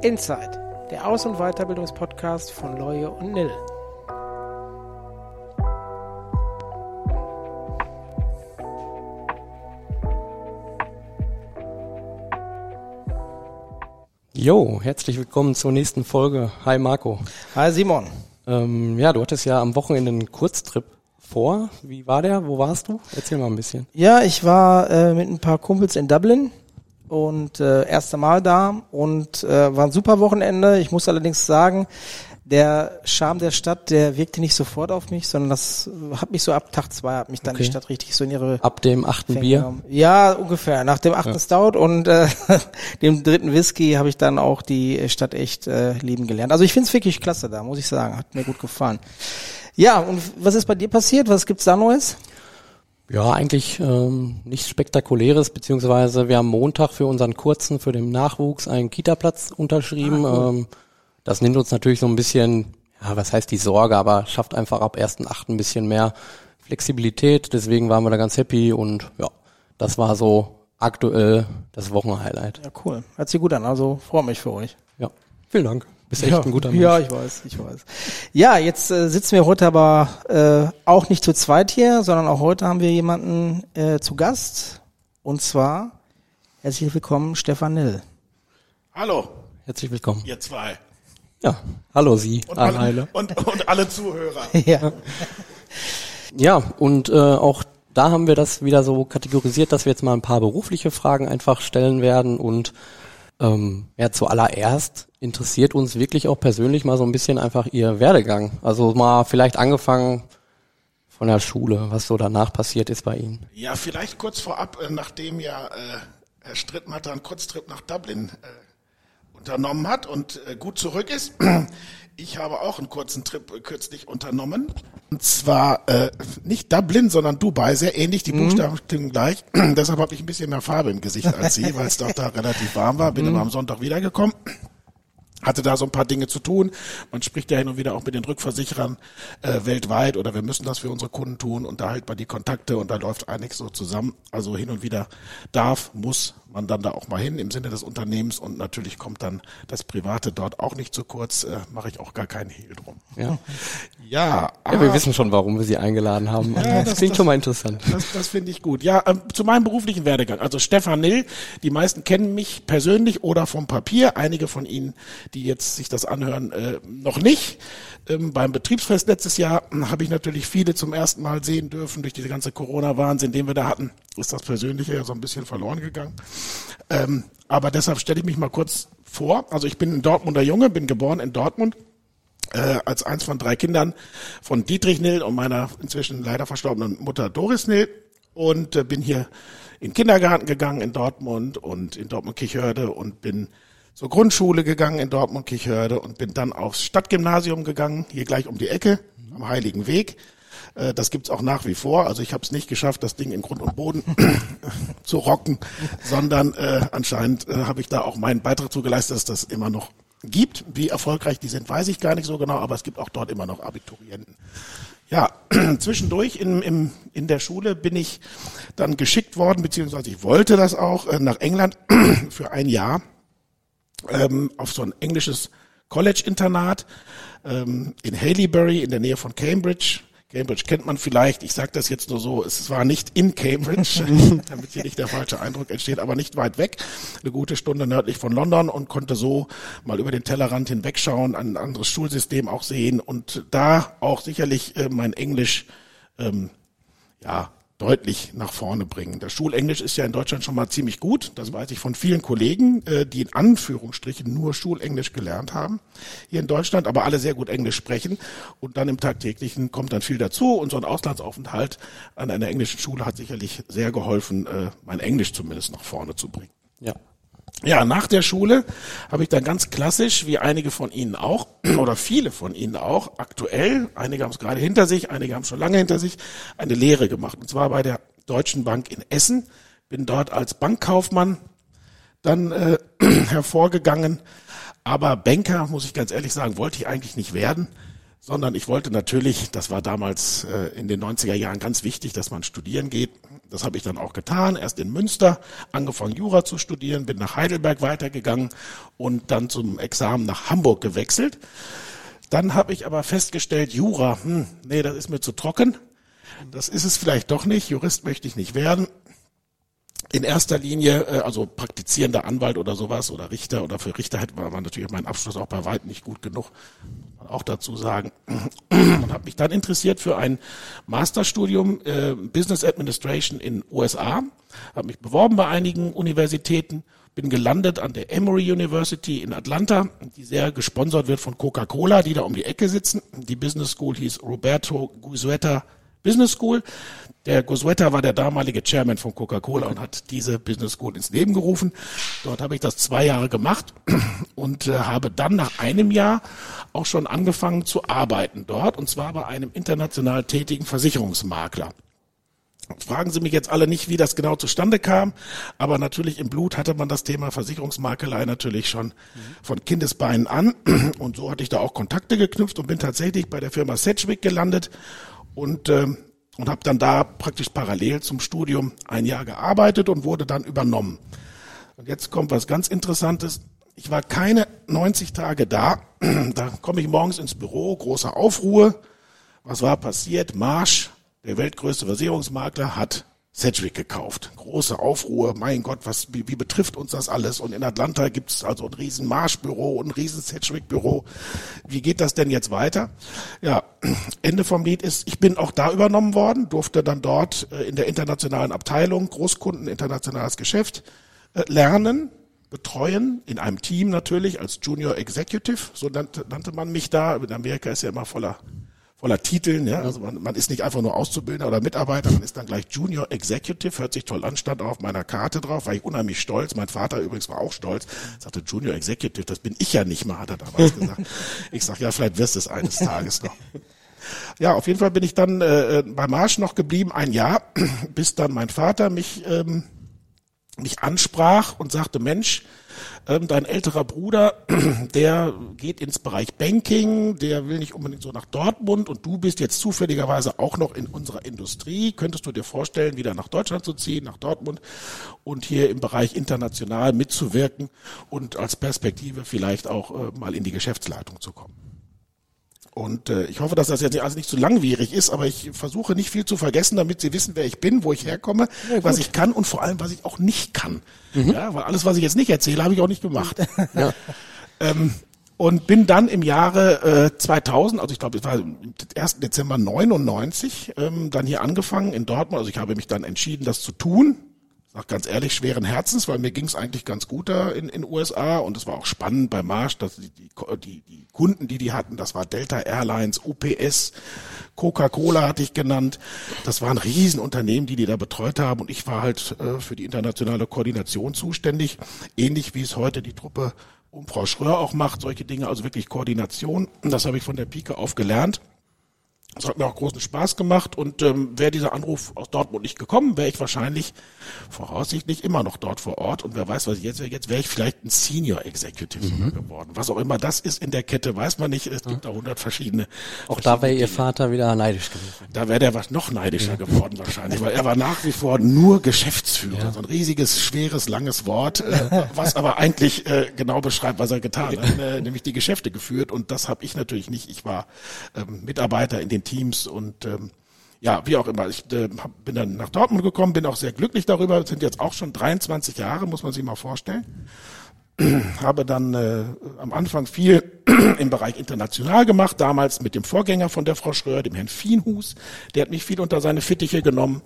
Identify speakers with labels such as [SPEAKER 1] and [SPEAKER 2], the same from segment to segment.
[SPEAKER 1] Inside, der Aus- und Weiterbildungspodcast von Leue und Nil.
[SPEAKER 2] Jo, herzlich willkommen zur nächsten Folge. Hi Marco.
[SPEAKER 1] Hi Simon.
[SPEAKER 2] Ähm, ja, du hattest ja am Wochenende einen Kurztrip vor. Wie war der? Wo warst du? Erzähl mal ein bisschen.
[SPEAKER 1] Ja, ich war äh, mit ein paar Kumpels in Dublin und äh, erste Mal da und äh, war ein super Wochenende. Ich muss allerdings sagen, der Charme der Stadt, der wirkte nicht sofort auf mich, sondern das hat mich so ab Tag zwei, hat mich dann
[SPEAKER 2] Okay.
[SPEAKER 1] die Stadt richtig so in ihre
[SPEAKER 2] Ab dem achten
[SPEAKER 1] Fänge
[SPEAKER 2] Bier.
[SPEAKER 1] genommen. Ja, ungefähr. Nach dem achten
[SPEAKER 2] Ja.
[SPEAKER 1] Stout und äh, dem dritten Whisky habe ich dann auch die Stadt echt äh, lieben gelernt. Also ich finde es wirklich klasse da, muss ich sagen. Hat mir gut gefallen. Ja, und was ist bei dir passiert? Was gibt's da Neues?
[SPEAKER 2] Ja, eigentlich ähm, nichts Spektakuläres, beziehungsweise wir haben Montag für unseren Kurzen, für den Nachwuchs einen Kita-Platz unterschrieben. ähm, das nimmt uns natürlich so ein bisschen, ja, was heißt die Sorge, aber schafft einfach ab 1.8. ein bisschen mehr Flexibilität. Deswegen waren wir da ganz happy und ja, das war so aktuell das Wochenhighlight.
[SPEAKER 1] Ja, cool. Hört sich gut an. Also freue mich für euch.
[SPEAKER 2] Ja, vielen Dank. Bist echt
[SPEAKER 1] ja,
[SPEAKER 2] ein guter Mensch.
[SPEAKER 1] Ja, ich weiß, ich weiß. Ja, jetzt äh, sitzen wir heute aber äh, auch nicht zu zweit hier, sondern auch heute haben wir jemanden äh, zu Gast. Und zwar herzlich willkommen, Stefan Nill.
[SPEAKER 3] Hallo,
[SPEAKER 2] Herzlich willkommen.
[SPEAKER 3] ihr zwei.
[SPEAKER 2] Ja, hallo Sie,
[SPEAKER 3] Und alle,
[SPEAKER 2] Anheile.
[SPEAKER 3] und, und alle Zuhörer.
[SPEAKER 1] ja.
[SPEAKER 2] Ja, und äh, auch da haben wir das wieder so kategorisiert, dass wir jetzt mal ein paar berufliche Fragen einfach stellen werden und ähm, ja, zuallererst interessiert uns wirklich auch persönlich mal so ein bisschen einfach Ihr Werdegang. Also mal vielleicht angefangen von der Schule, was so danach passiert ist bei Ihnen.
[SPEAKER 3] Ja, vielleicht kurz vorab, äh, nachdem ja äh, Herr Strittmatter einen Kurztrip nach Dublin äh, unternommen hat und äh, gut zurück ist. Ich habe auch einen kurzen Trip äh, kürzlich unternommen. Und zwar äh, nicht Dublin, sondern Dubai, sehr ähnlich, die Buchstaben klingen gleich. Deshalb habe ich ein bisschen mehr Farbe im Gesicht als Sie, weil es doch da relativ warm war. Bin aber am Sonntag wiedergekommen. Hatte da so ein paar Dinge zu tun. Man spricht ja hin und wieder auch mit den Rückversicherern äh, weltweit oder wir müssen das für unsere Kunden tun und da hält man die Kontakte und da läuft einiges so zusammen. Also hin und wieder darf, muss man dann da auch mal hin im Sinne des Unternehmens und natürlich kommt dann das Private dort auch nicht zu kurz, äh, mache ich auch gar keinen Hehl drum.
[SPEAKER 2] Ja,
[SPEAKER 3] Ja,
[SPEAKER 2] ja wir wissen schon, warum wir Sie eingeladen haben.
[SPEAKER 3] Ja,
[SPEAKER 2] das,
[SPEAKER 3] das-
[SPEAKER 2] klingt
[SPEAKER 3] das-
[SPEAKER 2] schon mal interessant.
[SPEAKER 3] Das, das finde ich gut. Ja, ähm, zu meinem beruflichen Werdegang. Also Stefan Nill, die meisten kennen mich persönlich oder vom Papier. Einige von Ihnen, die jetzt sich das anhören, äh, noch nicht. Ähm, beim Betriebsfest letztes Jahr hm, habe ich natürlich viele zum ersten Mal sehen dürfen. Durch diese ganze Corona-Wahnsinn, den wir da hatten, ist das Persönliche ja so ein bisschen verloren gegangen. Ähm, aber deshalb stelle ich mich mal kurz vor. Also ich bin ein Dortmunder Junge, bin geboren in Dortmund äh, als eins von drei Kindern von Dietrich Nill und meiner inzwischen leider verstorbenen Mutter Doris Nill und äh, bin hier in den Kindergarten gegangen in Dortmund und in Dortmund-Kichhörde und bin zur Grundschule gegangen in Dortmund-Kichhörde und bin dann aufs Stadtgymnasium gegangen, hier gleich um die Ecke am Heiligen Weg. Äh, Das gibt's auch nach wie vor. Also ich habe es nicht geschafft, das Ding in Grund und Boden zu rocken, sondern äh, anscheinend äh, habe ich da auch meinen Beitrag zu geleistet, dass das immer noch gibt. Wie erfolgreich die sind, weiß ich gar nicht so genau, aber es gibt auch dort immer noch Abiturienten. Ja, zwischendurch in, im, in der Schule bin ich dann geschickt worden, beziehungsweise ich wollte das auch, äh, nach England für ein Jahr ähm, auf so ein englisches College-Internat ähm, in Haileybury in der Nähe von Cambridge. Cambridge kennt man vielleicht, ich sage das jetzt nur so, es war nicht in Cambridge, damit hier nicht der falsche Eindruck entsteht, aber nicht weit weg, eine gute Stunde nördlich von London und konnte so mal über den Tellerrand hinwegschauen, ein anderes Schulsystem auch sehen und da auch sicherlich äh, mein Englisch ähm, ja, deutlich nach vorne bringen. Das Schulenglisch ist ja in Deutschland schon mal ziemlich gut. Das weiß ich von vielen Kollegen, äh, die in Anführungsstrichen nur Schulenglisch gelernt haben hier in Deutschland, aber alle sehr gut Englisch sprechen. Und dann im tagtäglichen kommt dann viel dazu. Und so ein Auslandsaufenthalt an einer englischen Schule hat sicherlich sehr geholfen, äh, mein Englisch zumindest nach vorne zu bringen.
[SPEAKER 2] Ja.
[SPEAKER 3] Ja, nach der Schule habe ich dann ganz klassisch, wie einige von Ihnen auch, oder viele von Ihnen auch, aktuell, einige haben es gerade hinter sich, einige haben es schon lange hinter sich, eine Lehre gemacht. Und zwar bei der Deutschen Bank in Essen. Bin dort als Bankkaufmann dann äh, hervorgegangen. Aber Banker, muss ich ganz ehrlich sagen, wollte ich eigentlich nicht werden. sondern ich wollte natürlich, das war damals äh, in den 90er Jahren ganz wichtig, dass man studieren geht. Das habe ich dann auch getan. Erst in Münster angefangen, Jura zu studieren, bin nach Heidelberg weitergegangen und dann zum Examen nach Hamburg gewechselt. Dann habe ich aber festgestellt, Jura, hm, nee, das ist mir zu trocken. Das ist es vielleicht doch nicht. Jurist möchte ich nicht werden in erster Linie, äh, also praktizierender Anwalt oder sowas oder Richter oder für Richter hätte war, natürlich mein Abschluss auch bei weitem nicht gut genug, auch dazu sagen. Und habe mich dann interessiert für ein Masterstudium äh, Business Administration in USA, habe mich beworben bei einigen Universitäten, bin gelandet an der Emory University in Atlanta, die sehr gesponsert wird von Coca-Cola, die da um die Ecke sitzen. Die Business School hieß Roberto Guisueta Business School. Der Gosueta war der damalige Chairman von Coca-Cola und hat diese Business School ins Leben gerufen. Dort habe ich das zwei Jahre gemacht und äh, habe dann nach einem Jahr auch schon angefangen zu arbeiten dort und zwar bei einem international tätigen Versicherungsmakler. Fragen Sie mich jetzt alle nicht, wie das genau zustande kam, aber natürlich im Blut hatte man das Thema Versicherungsmakelei natürlich schon von Kindesbeinen an und so hatte ich da auch Kontakte geknüpft und bin tatsächlich bei der Firma Sedgwick gelandet und äh, und habe dann da praktisch parallel zum Studium ein Jahr gearbeitet und wurde dann übernommen. Und jetzt kommt was ganz Interessantes. Ich war keine 90 Tage da. Da komme ich morgens ins Büro, große Aufruhr. Was war passiert? Marsch, der weltgrößte Versicherungsmakler, hat Sedgwick gekauft. Große Aufruhr, mein Gott, was, wie, wie betrifft uns das alles? Und in Atlanta gibt es also ein riesen Marschbüro und ein riesen Sedgwick-Büro. Wie geht das denn jetzt weiter? Ja, Ende vom Lied ist, ich bin auch da übernommen worden, durfte dann dort äh, in der internationalen Abteilung, Großkunden, internationales Geschäft, äh, lernen, betreuen, in einem Team natürlich, als Junior Executive, so nannte, nannte man mich da. In Amerika ist ja immer voller voller Titeln. Ja? Also man, man ist nicht einfach nur Auszubildender oder Mitarbeiter, man ist dann gleich Junior Executive, hört sich toll an, stand auf meiner Karte drauf, war ich unheimlich stolz. Mein Vater übrigens war auch stolz, sagte Junior Executive, das bin ich ja nicht mal, hat er damals gesagt. Ich sag, ja, vielleicht wirst du es eines Tages noch. Ja, auf jeden Fall bin ich dann äh, bei Marsch noch geblieben, ein Jahr, bis dann mein Vater mich, ähm, mich ansprach und sagte, Mensch, ähm, dein älterer Bruder, der geht ins Bereich Banking, der will nicht unbedingt so nach Dortmund und du bist jetzt zufälligerweise auch noch in unserer Industrie. Könntest du dir vorstellen, wieder nach Deutschland zu ziehen, nach Dortmund und hier im Bereich international mitzuwirken und als Perspektive vielleicht auch äh, mal in die Geschäftsleitung zu kommen? Und äh, ich hoffe, dass das jetzt also nicht zu langwierig ist, aber ich versuche nicht viel zu vergessen, damit Sie wissen, wer ich bin, wo ich herkomme, ja, was ich kann und vor allem, was ich auch nicht kann. Mhm. Ja, weil alles, was ich jetzt nicht erzähle, habe ich auch nicht gemacht. ja. ähm, und bin dann im Jahre äh, 2000, also ich glaube, es war im 1. Dezember 99, ähm, dann hier angefangen in Dortmund. Also ich habe mich dann entschieden, das zu tun sag ganz ehrlich, schweren Herzens, weil mir ging es eigentlich ganz gut da in den USA und es war auch spannend bei Marsch, dass die, die, die, Kunden, die die hatten, das war Delta Airlines, UPS, Coca-Cola hatte ich genannt. Das waren Riesenunternehmen, die die da betreut haben und ich war halt äh, für die internationale Koordination zuständig, ähnlich wie es heute die Truppe um Frau Schröer auch macht, solche Dinge, also wirklich Koordination. Das habe ich von der Pike auf gelernt. Das hat mir auch großen Spaß gemacht und ähm, wäre dieser Anruf aus Dortmund nicht gekommen, wäre ich wahrscheinlich voraussichtlich immer noch dort vor Ort und wer weiß, was ich jetzt wäre, jetzt wäre ich vielleicht ein Senior Executive mhm. geworden. Was auch immer das ist in der Kette, weiß man nicht. Es gibt da hundert verschiedene.
[SPEAKER 2] Auch da wäre Ihr Vater wieder neidisch gewesen.
[SPEAKER 3] Da wäre der was noch neidischer ja. geworden wahrscheinlich, weil er war nach wie vor nur Geschäftsführer. Ja. So ein riesiges, schweres, langes Wort, äh, was aber eigentlich äh, genau beschreibt, was er getan hat, äh, nämlich die Geschäfte geführt und das habe ich natürlich nicht. Ich war ähm, Mitarbeiter in den Teams und ähm, ja, wie auch immer. Ich äh, bin dann nach Dortmund gekommen, bin auch sehr glücklich darüber. Sind jetzt auch schon 23 Jahre, muss man sich mal vorstellen. Habe dann äh, am Anfang viel im Bereich international gemacht, damals mit dem Vorgänger von der Frau Schröer, dem Herrn Fienhus. Der hat mich viel unter seine Fittiche genommen,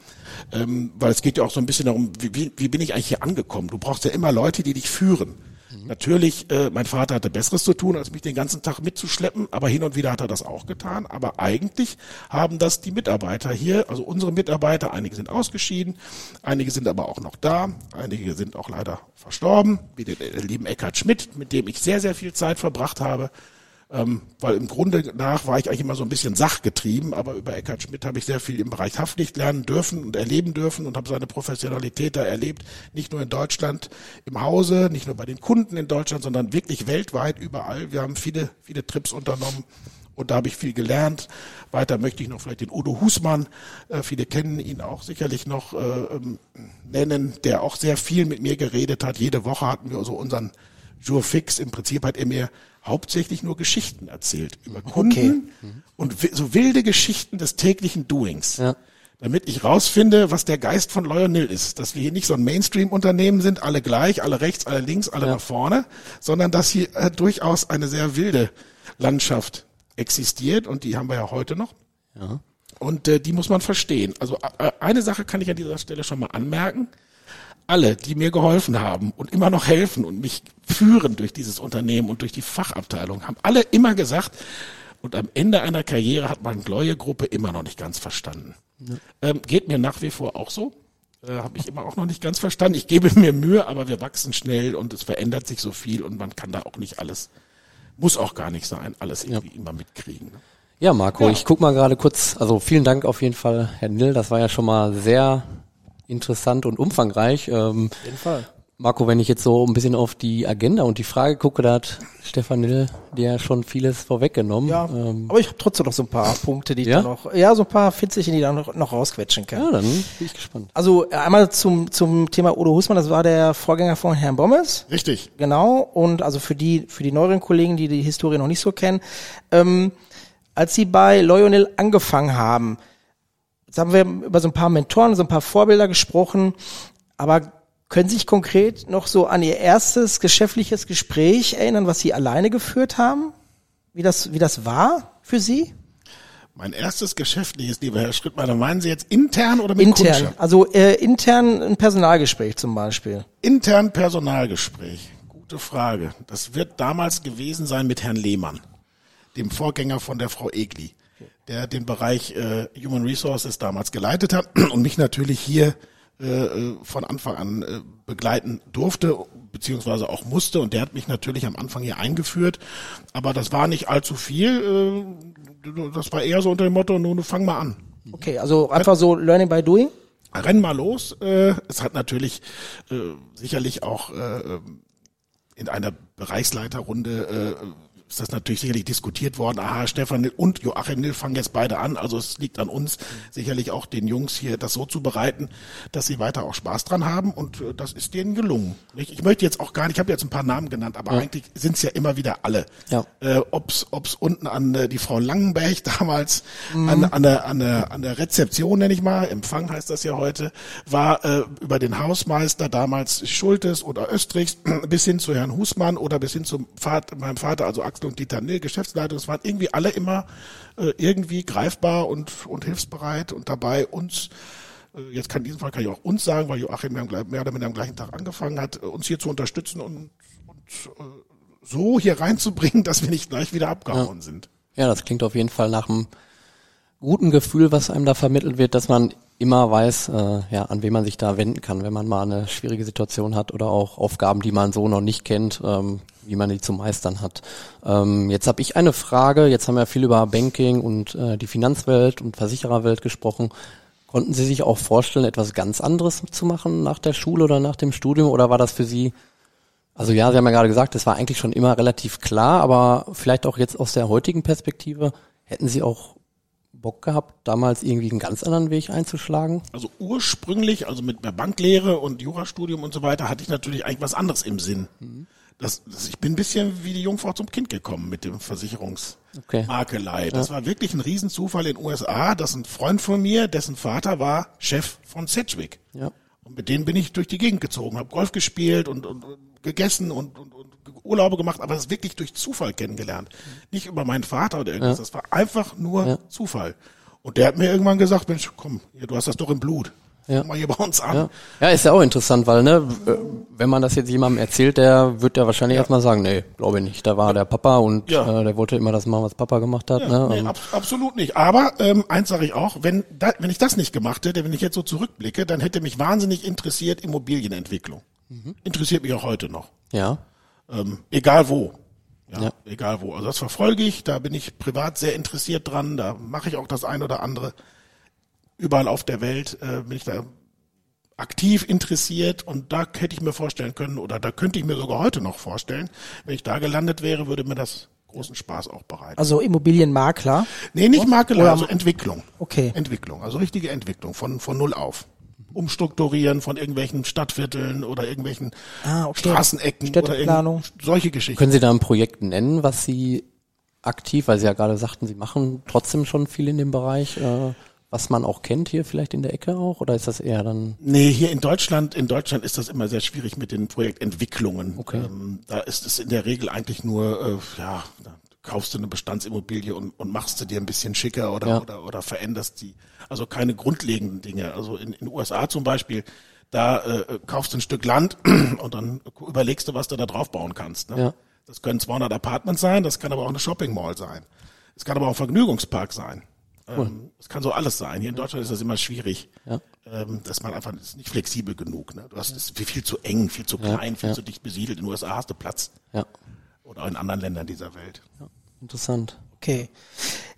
[SPEAKER 3] ähm, weil es geht ja auch so ein bisschen darum, wie, wie, wie bin ich eigentlich hier angekommen? Du brauchst ja immer Leute, die dich führen. Mhm. Natürlich, äh, mein Vater hatte Besseres zu tun, als mich den ganzen Tag mitzuschleppen, aber hin und wieder hat er das auch getan. Aber eigentlich haben das die Mitarbeiter hier, also unsere Mitarbeiter, einige sind ausgeschieden, einige sind aber auch noch da, einige sind auch leider verstorben, wie der lieben Eckhard Schmidt, mit dem ich sehr, sehr viel Zeit verbracht habe. Ähm, weil im Grunde nach war ich eigentlich immer so ein bisschen sachgetrieben, aber über Eckhard Schmidt habe ich sehr viel im Bereich Haftpflicht lernen dürfen und erleben dürfen und habe seine Professionalität da erlebt, nicht nur in Deutschland im Hause, nicht nur bei den Kunden in Deutschland, sondern wirklich weltweit überall. Wir haben viele, viele Trips unternommen Und da habe ich viel gelernt. Weiter möchte ich noch vielleicht den Udo Husmann, äh, viele kennen ihn auch sicherlich noch, äh, ähm, nennen, der auch sehr viel mit mir geredet hat. Jede Woche hatten wir so unseren Jour fix. Im Prinzip hat er mir hauptsächlich nur Geschichten erzählt über Kunden und so wilde Geschichten des täglichen Doings.
[SPEAKER 2] Ja.
[SPEAKER 3] Damit ich rausfinde, was der Geist von Lionel ist. Dass wir hier nicht so ein Mainstream-Unternehmen sind, alle gleich, alle rechts, alle links, alle
[SPEAKER 2] Ja.
[SPEAKER 3] nach vorne, sondern dass hier äh, durchaus eine sehr wilde Landschaft existiert und die haben wir ja heute noch.
[SPEAKER 2] Ja.
[SPEAKER 3] Und äh, die muss man verstehen. Also äh, eine Sache kann ich an dieser Stelle schon mal anmerken. Alle, die mir geholfen haben und immer noch helfen und mich führen durch dieses Unternehmen und durch die Fachabteilung, haben alle immer gesagt, und am Ende einer Karriere hat man Gläue-Gruppe immer noch nicht ganz verstanden. Ähm, geht mir nach wie vor auch so. Äh, Habe ich immer auch noch nicht ganz verstanden. Ich gebe mir Mühe, aber wir wachsen schnell und es verändert sich so viel und man kann da auch nicht alles, muss auch gar nicht sein, alles irgendwie immer mitkriegen. Ne?
[SPEAKER 2] Ja, Marco,
[SPEAKER 3] Ja.
[SPEAKER 2] ich guck mal gerade kurz, also vielen Dank auf jeden Fall, Herr Nill, das war ja schon mal sehr interessant und umfangreich. Ähm,
[SPEAKER 1] Auf jeden Fall.
[SPEAKER 2] Marco, wenn ich jetzt so ein bisschen auf die Agenda und die Frage gucke, da hat Stefan Nill dir schon vieles vorweggenommen.
[SPEAKER 1] Ja,
[SPEAKER 2] Ähm,
[SPEAKER 1] aber ich habe trotzdem noch so ein paar Punkte, die ich
[SPEAKER 2] Ja?
[SPEAKER 1] da noch, ja, so ein paar Fitzelchen, die ich da noch, noch rausquetschen kann.
[SPEAKER 2] ja, dann bin ich gespannt.
[SPEAKER 1] Also einmal zum, zum Thema Udo Husmann, das war der Vorgänger von Herrn Bommes.
[SPEAKER 3] Richtig.
[SPEAKER 1] Genau, und also für die, für die neueren Kollegen, die die Historie noch nicht so kennen, ähm, als sie bei Lionel angefangen haben, jetzt haben wir über so ein paar Mentoren, so ein paar Vorbilder gesprochen, aber können Sie sich konkret noch so an Ihr erstes geschäftliches Gespräch erinnern, was Sie alleine geführt haben? Wie das, wie das war für Sie?
[SPEAKER 3] Mein erstes geschäftliches, lieber Herr Schrittmeier, meinen Sie jetzt intern oder mit
[SPEAKER 1] Intern,
[SPEAKER 3] Kundschaft?
[SPEAKER 1] also äh, intern ein Personalgespräch zum Beispiel.
[SPEAKER 3] Intern Personalgespräch. Gute Frage. Das wird damals gewesen sein mit Herrn Lehmann, dem Vorgänger von der Frau Egli, der den Bereich äh, Human Resources damals geleitet hat und mich natürlich hier äh, äh, von Anfang an äh, begleiten durfte beziehungsweise auch musste und der hat mich natürlich am Anfang hier eingeführt, aber das war nicht allzu viel, äh, das war eher so unter dem Motto, nun fang mal an.
[SPEAKER 1] Okay, also einfach so Learning by Doing.
[SPEAKER 3] renn mal los. Äh, es hat natürlich äh, sicherlich auch äh, in einer Bereichsleiterrunde äh, ist das natürlich sicherlich diskutiert worden. Aha, Stefan und Joachim Nill fangen jetzt beide an. Also es liegt an uns, sicherlich auch den Jungs hier das so zu bereiten, dass sie weiter auch Spaß dran haben. Und äh, das ist denen gelungen. Nicht? Ich möchte jetzt auch gar nicht, ich habe jetzt ein paar Namen genannt, aber eigentlich sind es ja immer wieder alle.
[SPEAKER 2] Ja.
[SPEAKER 3] Äh, ob's, ob's unten an äh, die Frau Langenberg damals an, an, der, an, der, an der Rezeption, nenne ich mal, Empfang heißt das ja heute, war äh, über den Hausmeister damals Schultes oder Östrichs bis hin zu Herrn Husmann oder bis hin zum Vater, meinem Vater, also Axel und Dieter Nill, Geschäftsleitung. Es waren irgendwie alle immer äh, irgendwie greifbar und, und hilfsbereit und dabei uns äh, jetzt kann in diesem Fall kann ich auch uns sagen, weil Joachim mehr, oder minder am gleichen Tag angefangen hat, äh, uns hier zu unterstützen und, und so hier reinzubringen, dass wir nicht gleich wieder abgehauen sind.
[SPEAKER 2] Ja, das klingt auf jeden Fall nach einem guten Gefühl, was einem da vermittelt wird, dass man immer weiß, äh, ja, an wen man sich da wenden kann, wenn man mal eine schwierige Situation hat oder auch Aufgaben, die man so noch nicht kennt, ähm, wie man die zu meistern hat. Ähm, jetzt habe ich eine Frage. Jetzt haben wir viel über Banking und äh, die Finanzwelt und Versichererwelt gesprochen. Konnten Sie sich auch vorstellen, etwas ganz anderes zu machen nach der Schule oder nach dem Studium? Oder war das für Sie also ja, Sie haben ja gerade gesagt, das war eigentlich schon immer relativ klar, aber vielleicht auch jetzt aus der heutigen Perspektive, hätten Sie auch Bock gehabt, damals irgendwie einen ganz anderen Weg einzuschlagen?
[SPEAKER 3] Also ursprünglich, also mit der Banklehre und Jurastudium und so weiter, hatte ich natürlich eigentlich was anderes im Sinn. Das, das, ich bin ein bisschen wie die Jungfrau zum Kind gekommen mit dem Versicherungsmakelei.
[SPEAKER 2] Okay.
[SPEAKER 3] Das war wirklich ein Riesenzufall in den USA, dass ein Freund von mir, dessen Vater war Chef von Sedgwick.
[SPEAKER 2] Ja.
[SPEAKER 3] Und mit denen bin ich durch die Gegend gezogen, habe Golf gespielt und, und, und gegessen und, und, und Urlaube gemacht, aber das wirklich durch Zufall kennengelernt. Nicht über meinen Vater oder irgendwas, das war einfach nur
[SPEAKER 2] Ja.
[SPEAKER 3] Zufall. Und der hat mir irgendwann gesagt, Mensch, komm, du hast das doch im Blut.
[SPEAKER 2] Ja.
[SPEAKER 3] Mal hier bei uns an.
[SPEAKER 2] Ja. ja, ist ja auch interessant, weil ne, äh, wenn man das jetzt jemandem erzählt, der wird ja wahrscheinlich erstmal sagen, nee, glaube ich nicht. Da war der Papa und
[SPEAKER 3] Ja.
[SPEAKER 2] äh, der wollte immer das machen, was Papa gemacht hat.
[SPEAKER 3] Ja,
[SPEAKER 2] ne?
[SPEAKER 3] nee, ab, absolut nicht. Aber ähm, eins sage ich auch, wenn, da, wenn ich das nicht gemacht hätte, wenn ich jetzt so zurückblicke, dann hätte mich wahnsinnig interessiert Immobilienentwicklung.
[SPEAKER 2] Mhm.
[SPEAKER 3] Interessiert mich auch heute noch.
[SPEAKER 2] ja.
[SPEAKER 3] Ähm, egal wo. Ja,
[SPEAKER 2] Ja.
[SPEAKER 3] Egal wo. Also das verfolge ich, da bin ich privat sehr interessiert dran, da mache ich auch das ein oder andere. Überall auf der Welt äh, bin ich da aktiv interessiert und da hätte ich mir vorstellen können, oder da könnte ich mir sogar heute noch vorstellen, wenn ich da gelandet wäre, würde mir das großen Spaß auch bereiten.
[SPEAKER 1] Also Immobilienmakler.
[SPEAKER 3] nee, nicht Makler,
[SPEAKER 1] Oder-
[SPEAKER 3] also Entwicklung.
[SPEAKER 1] Okay.
[SPEAKER 3] Entwicklung, also richtige Entwicklung von, von null auf. Umstrukturieren von irgendwelchen Stadtvierteln oder irgendwelchen
[SPEAKER 1] Ah, okay.
[SPEAKER 3] Straßenecken
[SPEAKER 1] Städteplanung.
[SPEAKER 3] oder solche Geschichten.
[SPEAKER 2] Können Sie da ein Projekt nennen, was Sie aktiv, weil Sie ja gerade sagten, Sie machen trotzdem schon viel in dem Bereich, äh, was man auch kennt hier vielleicht in der Ecke auch? Oder ist das eher dann
[SPEAKER 3] Nee, hier in Deutschland, in Deutschland ist das immer sehr schwierig mit den Projektentwicklungen.
[SPEAKER 2] Okay.
[SPEAKER 3] Ähm, da ist es in der Regel eigentlich nur, äh, ja, da kaufst du eine Bestandsimmobilie und, und machst sie dir ein bisschen schicker oder,
[SPEAKER 2] Ja.
[SPEAKER 3] oder, oder veränderst die. Also keine grundlegenden Dinge. Also in in den USA zum Beispiel, da äh, kaufst du ein Stück Land und dann überlegst du, was du da drauf bauen kannst. Ne?
[SPEAKER 2] Ja.
[SPEAKER 3] Das können 200 Apartments sein, das kann aber auch eine Shopping Mall sein. Es kann aber auch ein Vergnügungspark sein. Ähm, Es kann so alles sein. Hier in Deutschland ist das immer schwierig.
[SPEAKER 2] Ja.
[SPEAKER 3] Ähm, dass man einfach ist nicht flexibel genug. Ne? Du hast es ist viel zu eng, viel zu klein, viel
[SPEAKER 2] ja.
[SPEAKER 3] zu dicht besiedelt. In den USA hast du Platz.
[SPEAKER 2] ja,
[SPEAKER 3] Oder auch in anderen Ländern dieser Welt.
[SPEAKER 2] interessant.
[SPEAKER 1] Okay.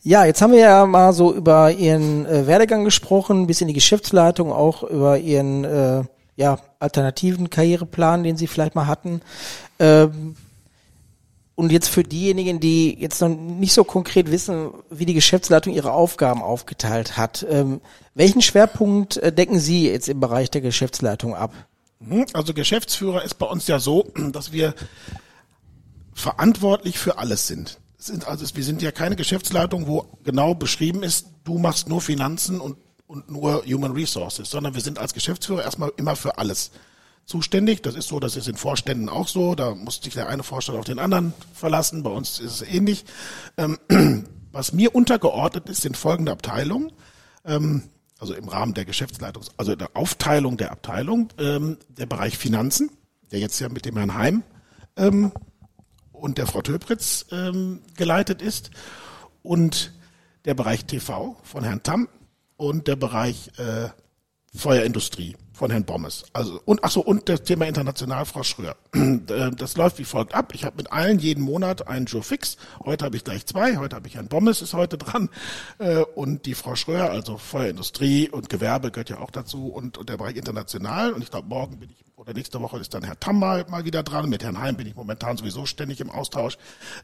[SPEAKER 1] Ja, jetzt haben wir ja mal so über Ihren äh, Werdegang gesprochen, bis in die Geschäftsleitung, auch über Ihren äh, ja, alternativen Karriereplan, den Sie vielleicht mal hatten. Ähm, und jetzt für diejenigen, die jetzt noch nicht so konkret wissen, wie die Geschäftsleitung ihre Aufgaben aufgeteilt hat, ähm, welchen Schwerpunkt äh, decken Sie jetzt im Bereich der Geschäftsleitung ab?
[SPEAKER 3] Mhm. Also Geschäftsführer ist bei uns ja so, dass wir verantwortlich für alles sind. Sind also wir sind ja keine Geschäftsleitung, wo genau beschrieben ist, du machst nur Finanzen und, und nur Human Resources, sondern wir sind als Geschäftsführer erstmal immer für alles zuständig. Das ist so, das ist in Vorständen auch so. Da muss sich der eine Vorstand auf den anderen verlassen. Bei uns ist es ähnlich. Ähm, was mir untergeordnet ist, sind folgende Abteilungen. Ähm, also im Rahmen der Geschäftsleitung, also der Aufteilung der Abteilung, ähm, der Bereich Finanzen, der jetzt ja mit dem Herrn Heim und der Frau Töpritz geleitet ist und der Bereich TV von Herrn Tamm und der Bereich äh, Feuerindustrie von Herrn Bommes. Also und ach so und das Thema international Frau Schröer. Äh, Das läuft wie folgt ab. Ich habe mit allen jeden Monat einen Jour fix. Heute habe ich gleich zwei. Heute habe ich Herrn Bommes ist heute dran Äh, und die Frau Schröer, also Feuerindustrie und Gewerbe gehört ja auch dazu und, und der Bereich international. Und ich glaube morgen bin ich oder nächste Woche ist dann Herr Tamm mal, mal wieder dran. Mit Herrn Heim bin ich momentan sowieso ständig im Austausch.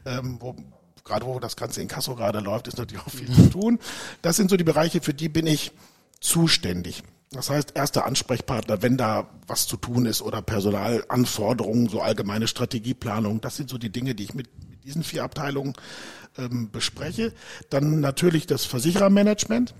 [SPEAKER 3] Ähm, wo, gerade wo das Ganze in Kasso gerade läuft, ist natürlich auch viel zu tun. Das sind so die Bereiche, für die bin ich zuständig. Das heißt, erster Ansprechpartner, wenn da was zu tun ist oder Personalanforderungen, so allgemeine Strategieplanung, das sind so die Dinge, die ich mit, mit diesen vier Abteilungen ähm, bespreche. Dann natürlich das Versicherermanagement.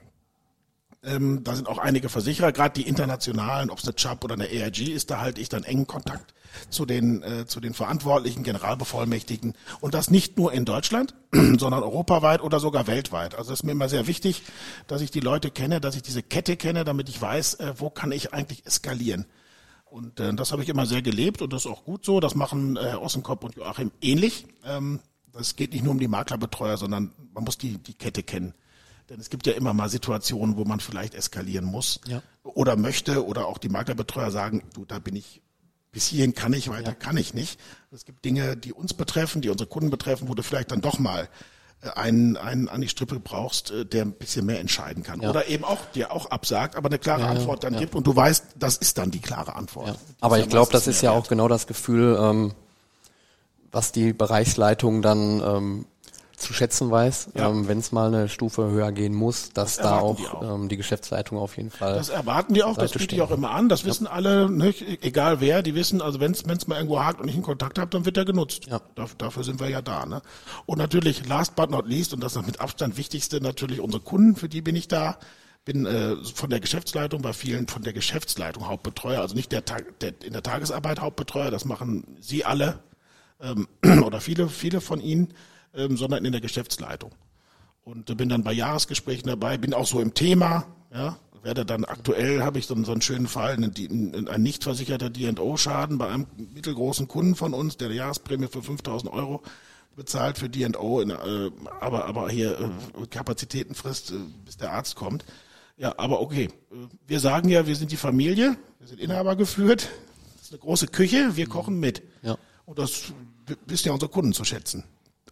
[SPEAKER 3] Ähm, da sind auch einige Versicherer, gerade die internationalen, ob es eine Chubb oder eine AIG ist, da halte ich dann engen Kontakt zu den, äh, zu den verantwortlichen Generalbevollmächtigten. Und das nicht nur in Deutschland, sondern europaweit oder sogar weltweit. Also es ist mir immer sehr wichtig, dass ich die Leute kenne, dass ich diese Kette kenne, damit ich weiß, äh, wo kann ich eigentlich eskalieren. Und äh, das habe ich immer sehr gelebt und das ist auch gut so. Das machen äh, Ossenkopf und Joachim ähnlich. Ähm, das geht nicht nur um die Maklerbetreuer, sondern man muss die, die Kette kennen. Denn es gibt ja immer mal Situationen, wo man vielleicht eskalieren muss
[SPEAKER 2] Ja.
[SPEAKER 3] oder möchte oder auch die Maklerbetreuer sagen, du, da bin ich, bis hierhin kann ich, weiter kann ich nicht. Es gibt Dinge, die uns betreffen, die unsere Kunden betreffen, wo du vielleicht dann doch mal äh, einen, einen an die Strippe brauchst, äh, der ein bisschen mehr entscheiden kann.
[SPEAKER 2] Ja.
[SPEAKER 3] Oder eben auch dir auch absagt, aber eine klare
[SPEAKER 2] Ja, ja,
[SPEAKER 3] Antwort dann
[SPEAKER 2] ja.
[SPEAKER 3] gibt und du weißt, das ist dann die klare Antwort.
[SPEAKER 2] Ja. Aber ich glaube, das ist ja
[SPEAKER 3] mehr
[SPEAKER 2] auch genau das Gefühl, ähm, was die Bereichsleitung dann ähm, zu schätzen weiß,
[SPEAKER 3] Ja.
[SPEAKER 2] ähm, wenn es mal eine Stufe höher gehen muss, dass
[SPEAKER 3] Das
[SPEAKER 2] da auch,
[SPEAKER 3] die auch.
[SPEAKER 2] Ähm, die Geschäftsleitung auf jeden Fall.
[SPEAKER 3] Das erwarten die auch, das
[SPEAKER 2] Seite
[SPEAKER 3] biete ich
[SPEAKER 2] stehen.
[SPEAKER 3] auch immer an. Das wissen alle, nicht? egal wer, die wissen, also wenn es mal irgendwo hakt und ich einen Kontakt habe, dann wird er genutzt.
[SPEAKER 2] Ja.
[SPEAKER 3] Dafür, dafür sind wir ja da. Ne? Und natürlich, last but not least, und das ist mit Abstand wichtigste, natürlich unsere Kunden, für die bin ich da. Bin äh, von der Geschäftsleitung bei vielen von der Geschäftsleitung Hauptbetreuer, also nicht der, Tag, der in der Tagesarbeit Hauptbetreuer, das machen Sie alle ähm, oder viele, viele von Ihnen, ähm, sondern in der Geschäftsleitung und bin dann bei Jahresgesprächen dabei, bin auch so im Thema, ja, werde dann aktuell habe ich so, so einen schönen Fall, ein, ein, nicht versicherter D&O-Schaden bei einem mittelgroßen Kunden von uns, der eine Jahresprämie für 5000 Euro bezahlt für D&O, äh, aber, aber hier äh, Kapazitätenfrist, äh, bis der Arzt kommt. Ja, aber okay, äh, wir sagen ja, wir sind die Familie, wir sind Inhaber geführt, das ist eine große Küche, wir kochen mit.
[SPEAKER 2] Ja.
[SPEAKER 3] Und das wissen ja unsere Kunden zu schätzen.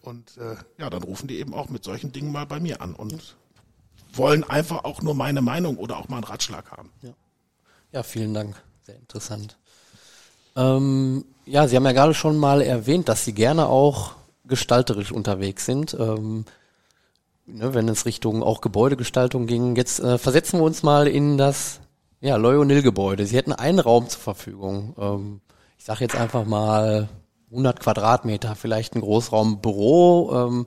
[SPEAKER 3] Und äh, ja, dann rufen die eben auch mit solchen Dingen mal bei mir an und wollen einfach auch nur meine Meinung oder auch mal einen Ratschlag haben.
[SPEAKER 2] Ja, vielen Dank. Sehr interessant. Ähm, ja, Sie haben ja gerade schon mal erwähnt, dass Sie gerne auch gestalterisch unterwegs sind. Ähm, ne, wenn es Richtung auch Gebäudegestaltung ging. Jetzt äh, versetzen wir uns mal in das ja, Loyonil-Gebäude. Sie hätten einen Raum zur Verfügung. Ähm, ich sage jetzt einfach mal 100 Quadratmeter, vielleicht ein Großraumbüro, ähm,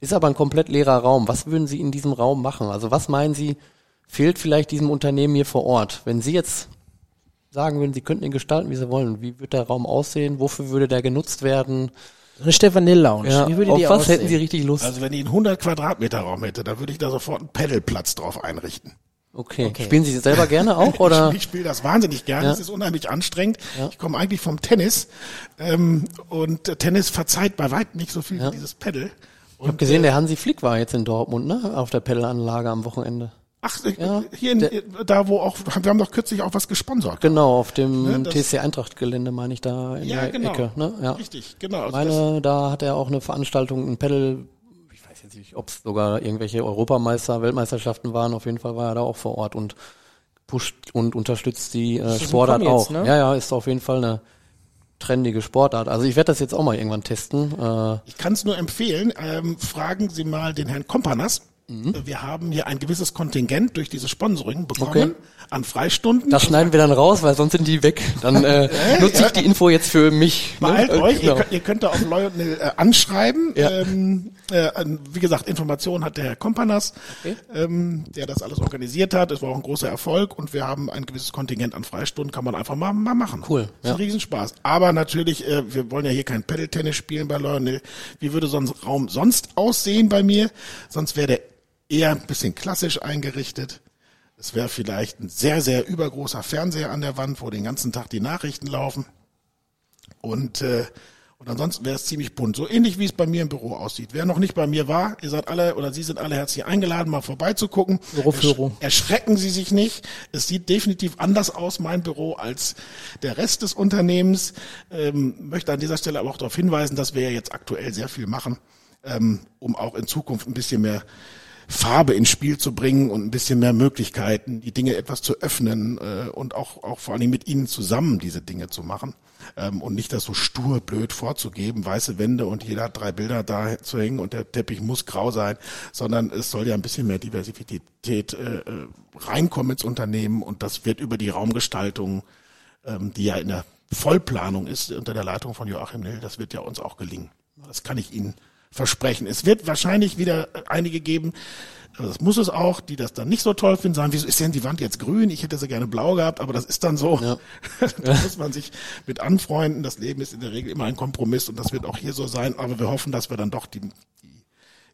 [SPEAKER 2] ist aber ein komplett leerer Raum. Was würden Sie in diesem Raum machen? Also was meinen Sie, fehlt vielleicht diesem Unternehmen hier vor Ort? Wenn Sie jetzt sagen würden, Sie könnten ihn gestalten, wie Sie wollen, wie wird der Raum aussehen? Wofür würde der genutzt werden?
[SPEAKER 1] Eine Stefanil Lounge.
[SPEAKER 2] Ja,
[SPEAKER 1] Wie würde
[SPEAKER 2] auf
[SPEAKER 1] die
[SPEAKER 2] was
[SPEAKER 1] aussehen?
[SPEAKER 2] hätten Sie richtig Lust?
[SPEAKER 3] Also wenn ich einen 100 Quadratmeter Raum hätte, dann würde ich da sofort einen Pedalplatz drauf einrichten.
[SPEAKER 2] Okay.
[SPEAKER 1] okay.
[SPEAKER 2] Spielen Sie selber gerne auch oder?
[SPEAKER 3] Ich, ich spiele das wahnsinnig gerne.
[SPEAKER 2] Ja.
[SPEAKER 3] Es ist unheimlich anstrengend.
[SPEAKER 2] Ja.
[SPEAKER 3] Ich komme eigentlich vom Tennis ähm, und äh, Tennis verzeiht bei weitem nicht so viel
[SPEAKER 2] Ja.
[SPEAKER 3] wie dieses Pedal.
[SPEAKER 2] Ich habe gesehen, der Hansi Flick war jetzt in Dortmund, ne? Auf der Pedalanlage am Wochenende.
[SPEAKER 3] Ach, äh,
[SPEAKER 2] Ja,
[SPEAKER 3] hier in,
[SPEAKER 2] der-
[SPEAKER 3] da wo auch, wir haben doch kürzlich auch was gesponsert.
[SPEAKER 2] Genau, auf dem
[SPEAKER 3] Ne, das-
[SPEAKER 2] TC Eintracht Gelände meine ich da in
[SPEAKER 3] Ja,
[SPEAKER 2] der
[SPEAKER 3] genau.
[SPEAKER 2] Ecke, ne? Ja.
[SPEAKER 3] Richtig, genau. Also
[SPEAKER 2] Meine, da hat er auch eine Veranstaltung, ein Pedal, weiß jetzt nicht, ob es sogar irgendwelche Europameister, Weltmeisterschaften waren, auf jeden Fall war er da auch vor Ort und pusht und unterstützt die äh, Sportart
[SPEAKER 1] jetzt,
[SPEAKER 2] auch.
[SPEAKER 1] ne?
[SPEAKER 2] Ja, ja, ist auf jeden Fall eine trendige Sportart. Also ich werde das jetzt auch mal irgendwann testen. Äh,
[SPEAKER 3] Ich kann es nur empfehlen. Ähm, fragen Sie mal den Herrn Kompanas.
[SPEAKER 2] Mhm.
[SPEAKER 3] Wir haben hier ein gewisses Kontingent durch dieses Sponsoring bekommen
[SPEAKER 2] Okay.
[SPEAKER 3] An Freistunden.
[SPEAKER 2] das schneiden wir dann raus, weil sonst sind die weg. Dann äh, nutze ich die Info jetzt für mich. ne?
[SPEAKER 3] Beeilt
[SPEAKER 2] Äh,
[SPEAKER 3] euch,
[SPEAKER 2] genau.
[SPEAKER 3] ihr, könnt, ihr könnt da auf Lionel äh, anschreiben.
[SPEAKER 2] Ja.
[SPEAKER 3] Ähm, äh, wie gesagt, Informationen hat der Herr Kompanas,
[SPEAKER 2] Okay.
[SPEAKER 3] ähm, der das alles organisiert hat. Es war auch ein großer Erfolg und wir haben ein gewisses Kontingent an Freistunden, kann man einfach mal, mal machen.
[SPEAKER 2] Cool,
[SPEAKER 3] Das ist ein
[SPEAKER 2] ja.
[SPEAKER 3] Riesenspaß. Aber natürlich, äh, wir wollen ja hier kein Pedal-Tennis spielen bei Lionel. Wie würde so ein Raum sonst aussehen bei mir? Sonst wäre der eher ein bisschen klassisch eingerichtet. Es wäre vielleicht ein sehr, sehr übergroßer Fernseher an der Wand, wo den ganzen Tag die Nachrichten laufen. Und, äh, und ansonsten wäre es ziemlich bunt. So ähnlich wie es bei mir im Büro aussieht. Wer noch nicht bei mir war, ihr seid alle oder Sie sind alle herzlich eingeladen, mal vorbeizugucken.
[SPEAKER 1] Büroführung.
[SPEAKER 3] Ersch erschrecken Sie sich nicht. Es sieht definitiv anders aus, mein Büro, als der Rest des Unternehmens. Ähm, möchte an dieser Stelle aber auch darauf hinweisen, dass wir ja jetzt aktuell sehr viel machen, ähm, um auch in Zukunft ein bisschen mehr Farbe ins Spiel zu bringen und ein bisschen mehr Möglichkeiten, die Dinge etwas zu öffnen äh, und auch, auch vor allem mit ihnen zusammen diese Dinge zu machen ähm, und nicht das so stur blöd vorzugeben, weiße Wände und jeder hat drei Bilder da zu hängen und der Teppich muss grau sein, sondern es soll ja ein bisschen mehr Diversität äh, äh, reinkommen ins Unternehmen und das wird über die Raumgestaltung, ähm, die ja in der Vollplanung ist unter der Leitung von Joachim Nill, das wird ja uns auch gelingen. Das kann ich Ihnen versprechen. Es wird wahrscheinlich wieder einige geben, also das muss es auch, die das dann nicht so toll finden, sagen, wieso ist denn die Wand jetzt grün? Ich hätte sie gerne blau gehabt, aber das ist dann so.
[SPEAKER 2] Ja.
[SPEAKER 3] da muss man sich mit anfreunden. Das Leben ist in der Regel immer ein Kompromiss und das wird auch hier so sein. Aber wir hoffen, dass wir dann doch die, die,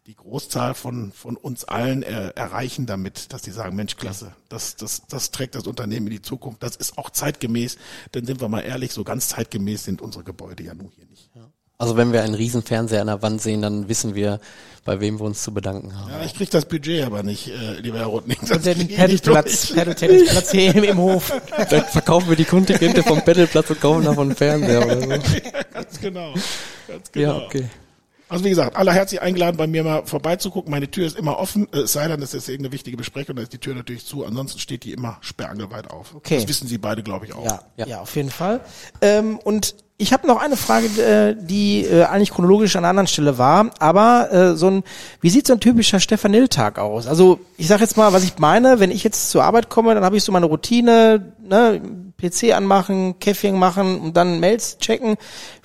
[SPEAKER 3] die Großzahl von, von uns allen äh, erreichen damit, dass die sagen, Mensch, klasse, das, das, das trägt das Unternehmen in die Zukunft. Das ist auch zeitgemäß, denn sind wir mal ehrlich, so ganz zeitgemäß sind unsere Gebäude ja nun hier nicht.
[SPEAKER 2] Also wenn wir einen riesen Fernseher an der Wand sehen, dann wissen wir, bei wem wir uns zu bedanken haben.
[SPEAKER 3] Ja, ich krieg das Budget aber nicht, äh, lieber Herr Rotning. Das
[SPEAKER 1] Und den
[SPEAKER 3] durch.
[SPEAKER 1] Pedal-Tennisplatz hier im, im Hof.
[SPEAKER 2] Dann verkaufen wir die Kontingente vom Pedalplatz und kaufen davon einen Fernseher oder so.
[SPEAKER 3] ganz genau. Ganz genau.
[SPEAKER 2] Ja, okay.
[SPEAKER 3] Also wie gesagt, alle herzlich eingeladen, bei mir mal vorbeizugucken. Meine Tür ist immer offen, äh, es sei denn, es ist irgendeine wichtige Besprechung, dann ist die Tür natürlich zu. Ansonsten steht die immer sperrangelweit auf.
[SPEAKER 1] Okay.
[SPEAKER 3] Das wissen Sie beide, glaube ich, auch.
[SPEAKER 1] Ja, ja,
[SPEAKER 2] Ja.
[SPEAKER 1] auf jeden Fall. Ähm, und ich habe noch eine Frage, äh, die äh, eigentlich chronologisch an einer anderen Stelle war, aber äh, so ein, wie sieht so ein typischer Stefanil-Tag aus? Also ich sage jetzt mal, was ich meine, wenn ich jetzt zur Arbeit komme, dann habe ich so meine Routine, ne, PC anmachen, Käffchen machen und dann Mails checken.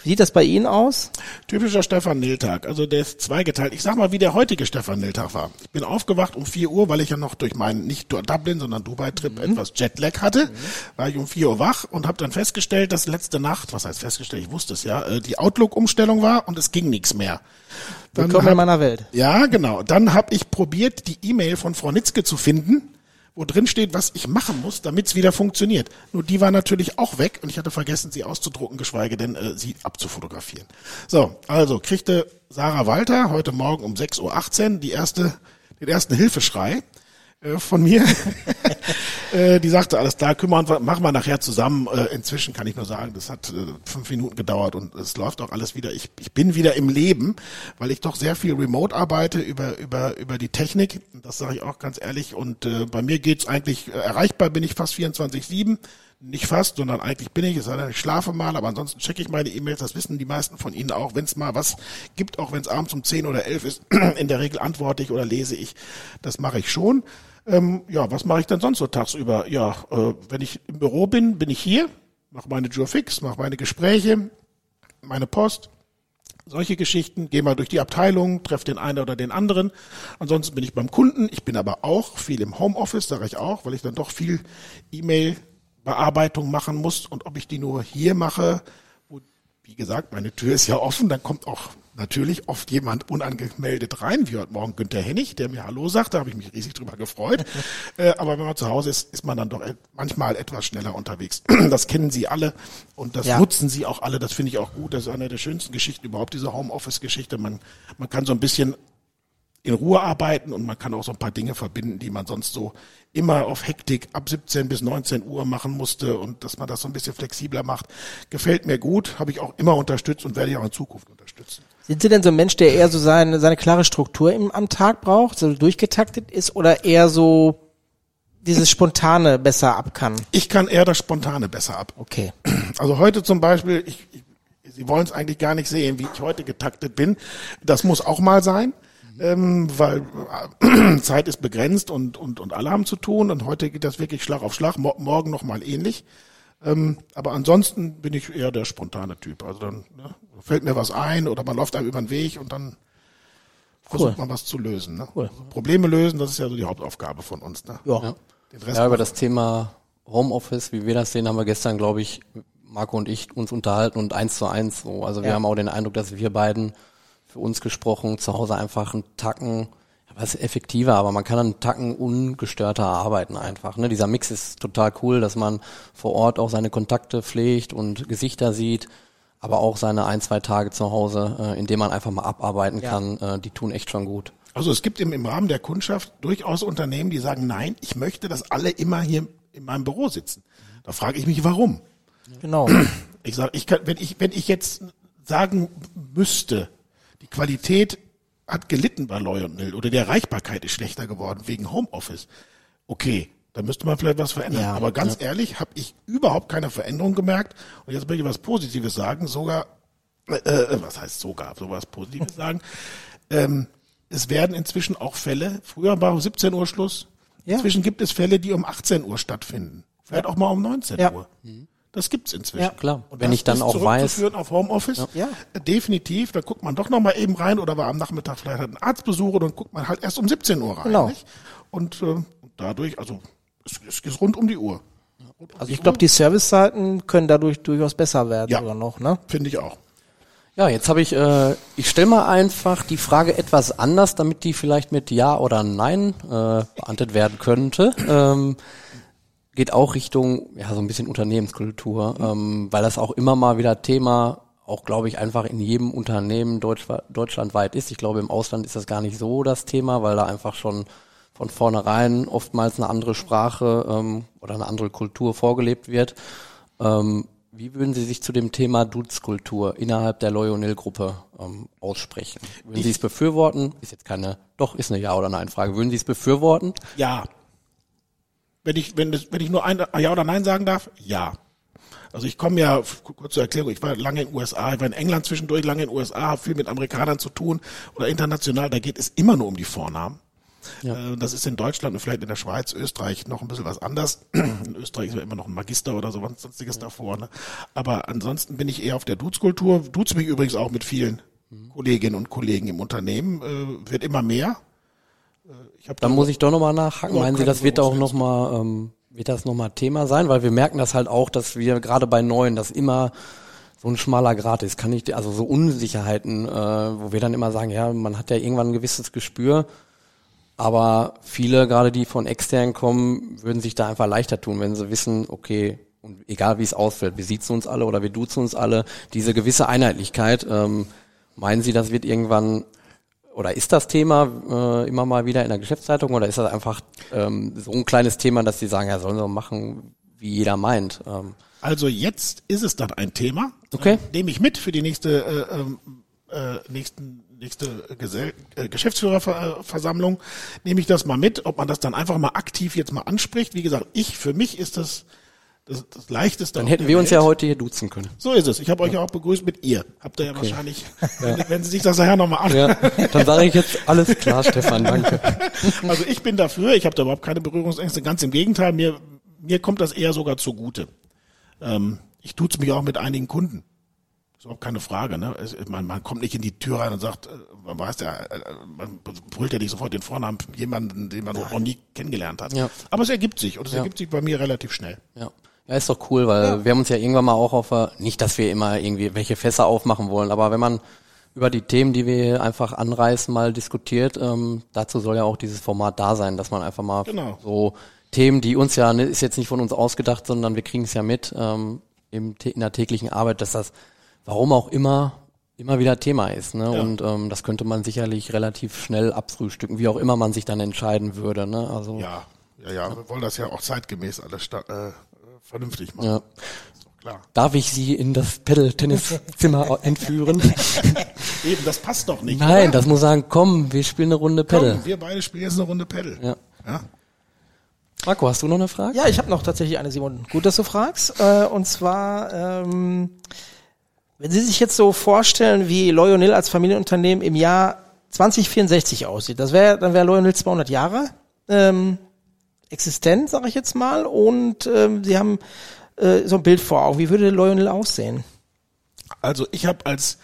[SPEAKER 1] Wie sieht das bei Ihnen aus?
[SPEAKER 3] Typischer Stefan Nil-Tag. Also der ist zweigeteilt. Ich sag mal, wie der heutige Stefan Nil-Tag war. Ich bin aufgewacht um 4 Uhr, weil ich ja noch durch meinen, nicht Dublin, sondern Dubai-Trip etwas Jetlag hatte. War ich um 4 Uhr wach und habe dann festgestellt, dass letzte Nacht, was heißt festgestellt, ich wusste es ja, äh, die Outlook-Umstellung war und es ging nichts mehr. Dann
[SPEAKER 1] Willkommen in
[SPEAKER 3] hab-
[SPEAKER 1] meiner Welt.
[SPEAKER 3] Ja, genau. Dann habe ich probiert, die E-Mail von Frau Nitzke zu finden, wo drin steht, was ich machen muss, damit es wieder funktioniert. Nur die war natürlich auch weg und ich hatte vergessen, sie auszudrucken, geschweige denn äh, sie abzufotografieren. So, also kriegte Sarah Walter heute Morgen um 6.18 Uhr die erste, den ersten Hilfeschrei äh, von mir. äh, die sagte, alles klar, kümmern wir, machen wir nachher zusammen. Äh, inzwischen kann ich nur sagen, das hat äh, fünf Minuten gedauert und es läuft auch alles wieder. Ich, ich bin wieder im Leben, weil ich doch sehr viel remote arbeite über, über, über die Technik. Das sage ich auch ganz ehrlich. Und äh, bei mir geht's eigentlich, erreichbar bin ich fast 24-7. nicht fast, sondern eigentlich bin ich, es sei denn, ich schlafe mal, aber ansonsten checke ich meine E-Mails, das wissen die meisten von Ihnen auch. Wenn es mal was gibt, auch wenn es abends um 10 oder 11 ist, in der Regel antworte ich oder lese ich, das mache ich schon. Ähm, ja, was mache ich denn sonst so tagsüber? Ja, äh, wenn ich im Büro bin, bin ich hier, mache meine Jour fix, mache meine Gespräche, meine Post, solche Geschichten, gehe mal durch die Abteilung, treffe den einen oder den anderen. Ansonsten bin ich beim Kunden. Ich bin aber auch viel im Homeoffice, sage ich auch, weil ich dann doch viel E-Mail-Bearbeitung machen muss. Und ob ich die nur hier mache, wo, wie gesagt, meine Tür ist ja offen, dann kommt auch natürlich oft jemand unangemeldet rein, wie heute Morgen Günther Hennig, der mir Hallo sagt, da habe ich mich riesig drüber gefreut. äh, aber wenn man zu Hause ist, ist man dann doch manchmal etwas schneller unterwegs. das kennen Sie alle und das ja. nutzen Sie auch alle. Das finde ich auch gut. Das ist eine der schönsten Geschichten überhaupt, diese Homeoffice-Geschichte. Man, man kann so ein bisschen in Ruhe arbeiten und man kann auch so ein paar Dinge verbinden, die man sonst so immer auf Hektik ab 17 bis 19 Uhr machen musste und dass man das so ein bisschen flexibler macht. Gefällt mir gut, habe ich auch immer unterstützt und werde ich auch in Zukunft unterstützen.
[SPEAKER 1] Sind Sie denn so ein Mensch, der eher so seine, seine klare Struktur im, am Tag braucht, so durchgetaktet ist oder eher so dieses Spontane besser ab kann?
[SPEAKER 3] Ich kann eher das Spontane besser ab.
[SPEAKER 1] Okay.
[SPEAKER 3] Also heute zum Beispiel, ich, ich Sie wollen es eigentlich gar nicht sehen, wie ich heute getaktet bin. Das muss auch mal sein, ähm, weil äh, Zeit ist begrenzt und, und, und alle haben zu tun. Und heute geht das wirklich Schlag auf Schlag, mo morgen nochmal ähnlich. Ähm, aber ansonsten bin ich eher der spontane Typ. Also dann ne, fällt mir was ein oder man läuft einem über den Weg und dann versucht cool. man was zu lösen. Ne? Cool. Also Probleme lösen, das ist ja so die Hauptaufgabe von uns. Ne?
[SPEAKER 2] Ja. ja, über das Thema Homeoffice, wie wir das sehen, haben wir gestern, glaube ich, Marco und ich uns unterhalten und eins zu eins so. Also wir ja. haben auch den Eindruck, dass wir beiden für uns gesprochen zu Hause einfach einen Tacken was effektiver, aber man kann einen Tacken ungestörter arbeiten einfach. Ne? Dieser Mix ist total cool, dass man vor Ort auch seine Kontakte pflegt und Gesichter sieht, aber auch seine ein, zwei Tage zu Hause, äh, indem man einfach mal abarbeiten ja. kann, äh, die tun echt schon gut.
[SPEAKER 3] Also es gibt im, im Rahmen der Kundschaft durchaus Unternehmen, die sagen, nein, ich möchte, dass alle immer hier in meinem Büro sitzen. Da frage ich mich, warum?
[SPEAKER 1] Genau.
[SPEAKER 3] Ich sage, ich kann, wenn ich, wenn ich jetzt sagen müsste, die Qualität hat gelitten bei Lionel oder die Erreichbarkeit ist schlechter geworden wegen Homeoffice. Okay, da müsste man vielleicht was verändern. Ja, Aber ganz ja. ehrlich, habe ich überhaupt keine Veränderung gemerkt. Und jetzt möchte ich was Positives sagen, sogar, äh, äh, was heißt sogar, sowas Positives sagen. Ähm, es werden inzwischen auch Fälle, früher war um 17 Uhr Schluss, ja. inzwischen gibt es Fälle, die um 18 Uhr stattfinden. Vielleicht auch mal um 19 Uhr. Mhm. Das gibt's inzwischen. Ja,
[SPEAKER 2] klar. Und wenn ich dann auch weiß.
[SPEAKER 3] auf Homeoffice. Ja. Definitiv. Da guckt man doch noch mal eben rein oder war am Nachmittag vielleicht einen Arztbesuch und dann guckt man halt erst um 17 Uhr rein. Genau. Nicht? Und äh, dadurch, also es, es ist rund um die Uhr.
[SPEAKER 1] Um also ich glaube, die Servicezeiten können dadurch durchaus besser werden ja, sogar noch, ne?
[SPEAKER 3] Finde ich auch.
[SPEAKER 2] Ja, jetzt habe ich, äh, ich stelle mal einfach die Frage etwas anders, damit die vielleicht mit Ja oder Nein äh, beantwortet werden könnte. Ähm, geht auch Richtung, ja, so ein bisschen Unternehmenskultur, mhm. ähm, weil das auch immer mal wieder Thema, auch glaube ich, einfach in jedem Unternehmen Deutsch, deutschlandweit ist. Ich glaube, im Ausland ist das gar nicht so das Thema, weil da einfach schon von vornherein oftmals eine andere Sprache ähm, oder eine andere Kultur vorgelebt wird. Ähm, wie würden Sie sich zu dem Thema Duzkultur innerhalb der Loyonil-Gruppe ähm, aussprechen? Würden Sie es befürworten? Ist jetzt keine, doch, ist eine Ja- oder Nein-Frage. Würden Sie es befürworten?
[SPEAKER 3] Ja, wenn ich, wenn, das, wenn ich nur ein Ja oder Nein sagen darf, ja. Also ich komme ja, kurz zur Erklärung, ich war lange in den USA, ich war in England zwischendurch, lange in den USA, habe viel mit Amerikanern zu tun oder international, da geht es immer nur um die Vornamen. Ja. Äh, das ist in Deutschland und vielleicht in der Schweiz, Österreich noch ein bisschen was anders. In Österreich ist ja immer noch ein Magister oder so was sonstiges davor. Ne? Aber ansonsten bin ich eher auf der Dutzkultur. Duz mich übrigens auch mit vielen mhm. Kolleginnen und Kollegen im Unternehmen. Äh, wird immer mehr.
[SPEAKER 2] Ich hab da muss ich doch nochmal nachhaken. Meinen Sie, das wird auch nochmal, ähm, wird das nochmal Thema sein? Weil wir merken das halt auch, dass wir gerade bei Neuen, das immer so ein schmaler Grad ist. Kann ich, also so Unsicherheiten, äh, wo wir dann immer sagen, ja, man hat ja irgendwann ein gewisses Gespür. Aber viele, gerade die von extern kommen, würden sich da einfach leichter tun, wenn sie wissen, okay, und egal wie es ausfällt, wir siezen uns alle oder wir duzen uns alle, diese gewisse Einheitlichkeit, ähm, meinen Sie, das wird irgendwann oder ist das Thema äh, immer mal wieder in der Geschäftszeitung oder ist das einfach ähm, so ein kleines Thema, dass die sagen, ja, sollen sie machen, wie jeder meint? Ähm.
[SPEAKER 3] Also jetzt ist es dann ein Thema.
[SPEAKER 2] Okay. Äh,
[SPEAKER 3] nehme ich mit für die nächste äh, ähm, äh, nächsten nächste Gesell äh, Geschäftsführerversammlung nehme ich das mal mit, ob man das dann einfach mal aktiv jetzt mal anspricht. Wie gesagt, ich für mich ist das das, das leichteste.
[SPEAKER 2] Dann hätten wir uns
[SPEAKER 3] Welt.
[SPEAKER 2] ja heute hier duzen können.
[SPEAKER 3] So ist es. Ich habe euch ja auch begrüßt mit ihr. Habt ihr ja wahrscheinlich, Wenn, wenn Sie sich das nachher nochmal an.
[SPEAKER 2] Ja, dann sage ich jetzt alles klar, Stefan, danke.
[SPEAKER 3] Also ich bin dafür, ich habe da überhaupt keine Berührungsängste, ganz im Gegenteil, mir, mir kommt das eher sogar zugute. Ähm, ich tut's mich auch mit einigen Kunden. Ist überhaupt keine Frage. Ne? Es, man, man kommt nicht in die Tür rein und sagt, äh, man weiß ja, äh, man brüllt ja nicht sofort den Vornamen jemanden, den man noch nie kennengelernt hat.
[SPEAKER 2] Ja.
[SPEAKER 3] Aber es ergibt sich und es
[SPEAKER 2] Ja.
[SPEAKER 3] ergibt sich bei mir relativ schnell.
[SPEAKER 2] Ja. Ja, ist doch cool, weil wir haben uns ja irgendwann mal auch auf, nicht, dass wir immer irgendwie welche Fässer aufmachen wollen, aber wenn man über die Themen, die wir einfach anreißen, mal diskutiert, ähm, dazu soll ja auch dieses Format da sein, dass man einfach mal
[SPEAKER 3] Genau.
[SPEAKER 2] so Themen, die uns ja, ne, ist jetzt nicht von uns ausgedacht, sondern wir kriegen es ja mit ähm, in der täglichen Arbeit, dass das, warum auch immer, immer wieder Thema ist. Ne?
[SPEAKER 3] Ja.
[SPEAKER 2] Und ähm, das könnte man sicherlich relativ schnell abfrühstücken, wie auch immer man sich dann entscheiden würde. Ne? Also
[SPEAKER 3] Ja, ja, ja, wir wollen das ja auch zeitgemäß alles äh, vernünftig machen.
[SPEAKER 2] ja.
[SPEAKER 3] Klar.
[SPEAKER 2] Darf ich Sie in das Pedal-Tennis-Zimmer entführen?
[SPEAKER 3] Eben, das passt doch nicht.
[SPEAKER 2] Nein,
[SPEAKER 3] oder?
[SPEAKER 2] das muss sagen, komm, wir spielen eine Runde Pedal.
[SPEAKER 3] Komm, wir beide spielen jetzt eine Runde Pedal.
[SPEAKER 2] Ja.
[SPEAKER 3] Ja?
[SPEAKER 2] Marco, hast du noch eine Frage?
[SPEAKER 1] Ja, ich habe noch tatsächlich eine, Simon. Gut, dass du fragst. Äh, und zwar, ähm, wenn Sie sich jetzt so vorstellen, wie Loyonil als Familienunternehmen im Jahr 2064 aussieht, das wäre, dann wäre Loyonil 200 Jahre ähm, existent, sage ich jetzt mal, und ähm, Sie haben äh, so ein Bild vor Augen. Wie würde Loyonil aussehen?
[SPEAKER 3] Also ich habe als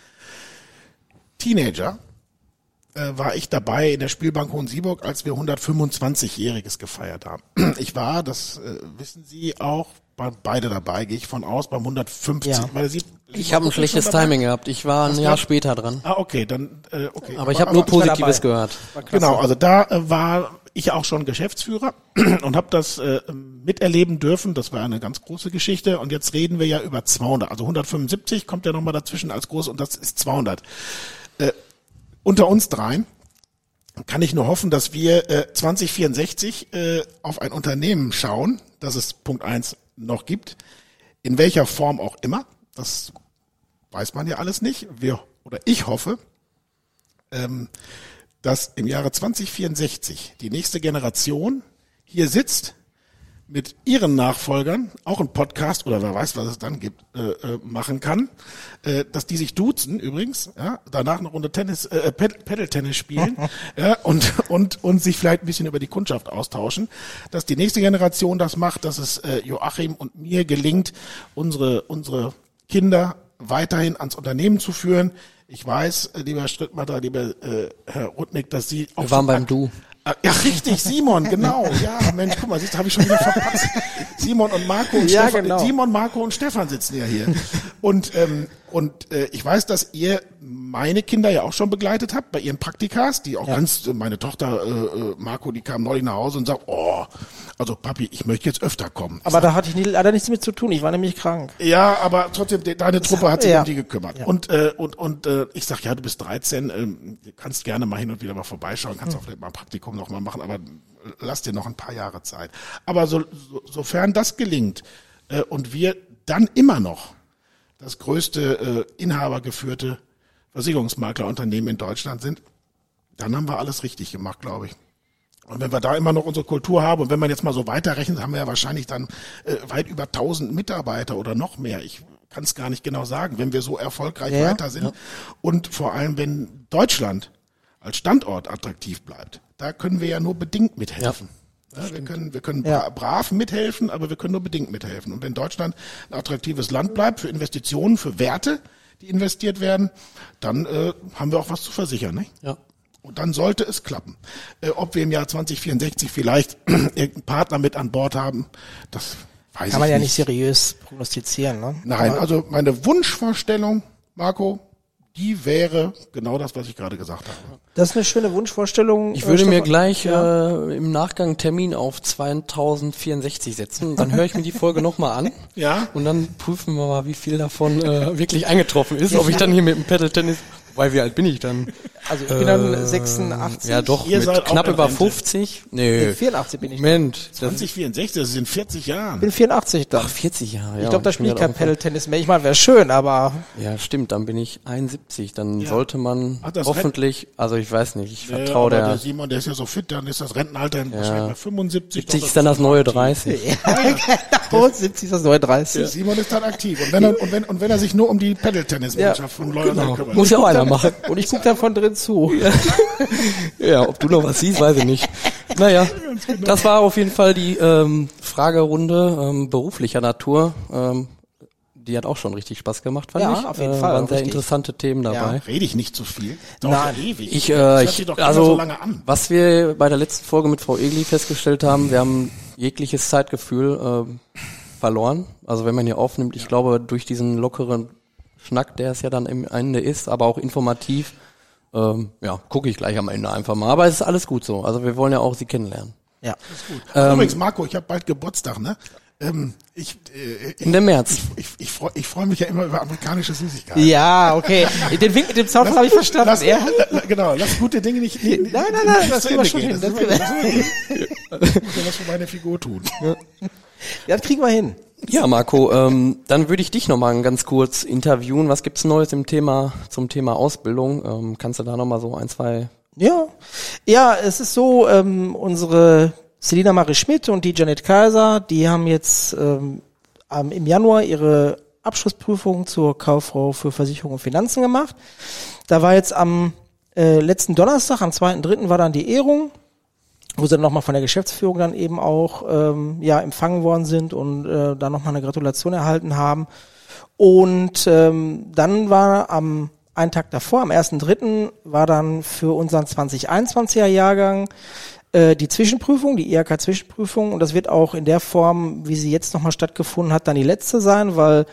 [SPEAKER 3] Teenager äh, war ich dabei in der Spielbank Hohensieburg, als wir 125-jähriges gefeiert haben. Ich war, das äh, wissen Sie auch, bei, beide dabei, gehe ich von aus, beim 150.
[SPEAKER 1] Ja.
[SPEAKER 3] Weil Sie,
[SPEAKER 2] Ich habe ein schlechtes? Timing gehabt. Ich war ein Jahr später dran.
[SPEAKER 3] Ah, okay, dann äh, okay.
[SPEAKER 2] Aber ich habe nur Positives gehört.
[SPEAKER 3] Genau, also da äh, war ich auch schon Geschäftsführer und habe das äh, miterleben dürfen. Das war eine ganz große Geschichte. Und jetzt reden wir ja über 200. Also 175 kommt ja nochmal dazwischen als groß und das ist 200. Äh, unter uns dreien kann ich nur hoffen, dass wir äh, 2064 äh, auf ein Unternehmen schauen, das es Punkt eins noch gibt, in welcher Form auch immer. Das weiß man ja alles nicht. Wir oder ich hoffe, ähm, dass im Jahre 2064 die nächste Generation hier sitzt mit ihren Nachfolgern auch einen Podcast oder wer weiß, was es dann gibt, äh, äh, machen kann, äh, dass die sich duzen übrigens, ja, danach eine Runde Tennis, äh, Ped- Pedal-Tennis spielen ja, und, und, und sich vielleicht ein bisschen über die Kundschaft austauschen, dass die nächste Generation das macht, dass es äh, Joachim und mir gelingt, unsere, unsere Kinder weiterhin ans Unternehmen zu führen. Ich weiß, äh, lieber Strittmatter, lieber äh, Herr Rudnick, dass Sie auch
[SPEAKER 2] Wir waren beim Du.
[SPEAKER 3] Ah, Ja, richtig, Simon, genau. Ja, Mensch, guck mal, siehst, habe ich schon wieder verpasst. Simon und Marco und
[SPEAKER 1] Ja,
[SPEAKER 3] Stefan.
[SPEAKER 1] genau.
[SPEAKER 3] Simon, Marco und Stefan sitzen ja hier. Und ähm, und äh, ich weiß, dass ihr meine Kinder ja auch schon begleitet habt bei ihren Praktikas, die auch ganz äh, meine Tochter äh, äh, Marco, die kam neulich nach Hause und sagt, oh, also Papi, ich möchte jetzt öfter kommen.
[SPEAKER 1] Aber da hatte ich nie, leider nichts mit zu tun. Ich war nämlich krank.
[SPEAKER 3] Ja, aber trotzdem, de- deine Truppe hat sich
[SPEAKER 1] Ja.
[SPEAKER 3] um die gekümmert.
[SPEAKER 1] Ja.
[SPEAKER 3] Und, äh, und, und äh, ich sag, ja, du bist 13, ähm, kannst gerne mal hin und wieder mal vorbeischauen, kannst auch vielleicht mal ein Praktikum noch mal machen, aber lass dir noch ein paar Jahre Zeit. Aber so, so, sofern das gelingt äh, und wir dann immer noch das größte äh, inhabergeführte Versicherungsmaklerunternehmen in Deutschland sind, dann haben wir alles richtig gemacht, glaube ich. Und wenn wir da immer noch unsere Kultur haben und wenn man jetzt mal so weiterrechnet, haben wir ja wahrscheinlich dann äh, weit über 1000 Mitarbeiter oder noch mehr. Ich kann es gar nicht genau sagen, wenn wir so erfolgreich
[SPEAKER 1] Ja,
[SPEAKER 3] weiter sind. Und vor allem, wenn Deutschland als Standort attraktiv bleibt, da können wir ja nur bedingt mithelfen. Ja, wir können, wir können
[SPEAKER 1] Ja.
[SPEAKER 3] bra brav mithelfen, aber wir können nur bedingt mithelfen. Und wenn Deutschland ein attraktives Land bleibt für Investitionen, für Werte, die investiert werden, dann äh, haben wir auch was zu versichern. Nicht?
[SPEAKER 2] Ja.
[SPEAKER 3] Und dann sollte es klappen. Äh, ob wir im Jahr 2064 vielleicht irgendeinen Partner mit an Bord haben, das weiß
[SPEAKER 1] Kann man
[SPEAKER 3] ich
[SPEAKER 1] ja
[SPEAKER 3] nicht.
[SPEAKER 1] seriös prognostizieren. Ne?
[SPEAKER 3] Nein,
[SPEAKER 1] Aber-
[SPEAKER 3] also meine Wunschvorstellung, Marco, die wäre genau das, was ich gerade gesagt habe.
[SPEAKER 1] Das ist eine schöne Wunschvorstellung.
[SPEAKER 2] Ich
[SPEAKER 1] äh,
[SPEAKER 2] würde mir
[SPEAKER 1] Stefan.
[SPEAKER 2] gleich
[SPEAKER 1] Ja.
[SPEAKER 2] äh, im Nachgang Termin auf 2064 setzen. Dann höre ich mir die Folge nochmal an.
[SPEAKER 3] Ja.
[SPEAKER 2] Und dann prüfen wir mal, wie viel davon äh, wirklich eingetroffen ist. Ob ich dann hier mit dem Pedal-Tennis, wobei wie alt bin ich dann?
[SPEAKER 1] Also ich bin dann 86.
[SPEAKER 2] Ja, doch,
[SPEAKER 3] Ihr
[SPEAKER 2] mit
[SPEAKER 3] seid auch
[SPEAKER 2] knapp
[SPEAKER 3] in
[SPEAKER 2] über
[SPEAKER 3] Rente.
[SPEAKER 2] 50. Nee,
[SPEAKER 1] 84 bin ich.
[SPEAKER 2] Moment. Das,
[SPEAKER 3] 2064, das sind 40 Jahren.
[SPEAKER 1] Ich bin 84 dann.
[SPEAKER 2] ach, 40 Jahre, ja.
[SPEAKER 1] ich glaube, da
[SPEAKER 2] bin
[SPEAKER 1] spiele ich kein
[SPEAKER 2] dem-
[SPEAKER 1] Paddle-Tennis mehr. Ich meine, wäre schön, aber
[SPEAKER 2] Ja, stimmt, dann bin ich 71. Dann
[SPEAKER 3] Ja.
[SPEAKER 2] sollte man
[SPEAKER 3] Ach, das
[SPEAKER 2] hoffentlich, also ich weiß nicht, ich vertraue
[SPEAKER 3] aber
[SPEAKER 2] der,
[SPEAKER 3] der Simon, der ist ja so fit, dann ist das Rentenalter in wahrscheinlich bei 75.
[SPEAKER 2] 70 ist dann das neue 30.
[SPEAKER 1] genau, 70 ist das neue 30.
[SPEAKER 3] Simon ist dann aktiv. Und wenn er, und wenn, und wenn er sich nur um die Paddle-Tennis-Mannschaft von Loyola
[SPEAKER 2] Genau.
[SPEAKER 3] kümmert.
[SPEAKER 2] Muss ja auch einer machen.
[SPEAKER 1] Und ich gucke da von drin zu.
[SPEAKER 2] Ja, ob du noch was siehst, weiß ich nicht. Naja, das war auf jeden Fall die ähm, Fragerunde ähm, beruflicher Natur. Ähm, die hat auch schon richtig Spaß gemacht, fand
[SPEAKER 1] Ja,
[SPEAKER 2] ich.
[SPEAKER 1] auf jeden
[SPEAKER 2] äh,
[SPEAKER 1] Fall,
[SPEAKER 2] Waren sehr
[SPEAKER 1] richtig.
[SPEAKER 2] interessante Themen dabei.
[SPEAKER 3] Rede ich nicht zu viel? Dauert
[SPEAKER 1] Nein.
[SPEAKER 3] ja ewig.
[SPEAKER 2] Ich, äh, ich
[SPEAKER 3] doch
[SPEAKER 2] also
[SPEAKER 3] so lange an.
[SPEAKER 2] was wir bei der letzten Folge mit Frau Egli festgestellt haben, wir haben jegliches Zeitgefühl ähm, verloren. Also wenn man hier aufnimmt, ich glaube durch diesen lockeren Schnack, der es ja dann im Ende ist, aber auch informativ, ähm, ja, gucke ich gleich am Ende einfach mal. Aber es ist alles gut so. Also wir wollen ja auch sie kennenlernen.
[SPEAKER 1] Ja.
[SPEAKER 2] Ähm,
[SPEAKER 3] Übrigens, Marco, ich habe bald Geburtstag, ne? Ähm, ich äh, ich,
[SPEAKER 2] Ende März.
[SPEAKER 3] ich, ich freue ich freu mich ja immer über amerikanische Süßigkeiten.
[SPEAKER 1] Ja, okay. Den Wink mit dem Zaunfall habe ich verstanden.
[SPEAKER 3] Lass,
[SPEAKER 1] ja.
[SPEAKER 3] la- genau, lass gute Dinge nicht. nicht
[SPEAKER 1] Nein, nein, nein,
[SPEAKER 3] nicht
[SPEAKER 1] das kriegen wir schon hin.
[SPEAKER 3] Das
[SPEAKER 1] Das
[SPEAKER 3] ist immer- das ist immer- das muss ja was für meine Figur tun.
[SPEAKER 1] Das kriegen wir hin.
[SPEAKER 2] Ja, Marco, ähm, dann würde ich dich nochmal ganz kurz interviewen. Was gibt's Neues im Thema, zum Thema Ausbildung? Ähm, kannst du da nochmal so ein, zwei
[SPEAKER 1] Ja, ja, es ist so, ähm, unsere Selina Marie Schmidt und die Janet Kaiser, die haben jetzt ähm, im Januar ihre Abschlussprüfung zur Kauffrau für Versicherung und Finanzen gemacht. Da war jetzt am äh, letzten Donnerstag, am 2.3. war dann die Ehrung, wo sie dann nochmal von der Geschäftsführung dann eben auch ähm, ja empfangen worden sind und äh, dann nochmal eine Gratulation erhalten haben. Und ähm, dann war am einen Tag davor, am 1.3. war dann für unseren 2021er Jahrgang äh, die Zwischenprüfung, die IHK-Zwischenprüfung. Und das wird auch in der Form, wie sie jetzt nochmal stattgefunden hat, dann die letzte sein, weil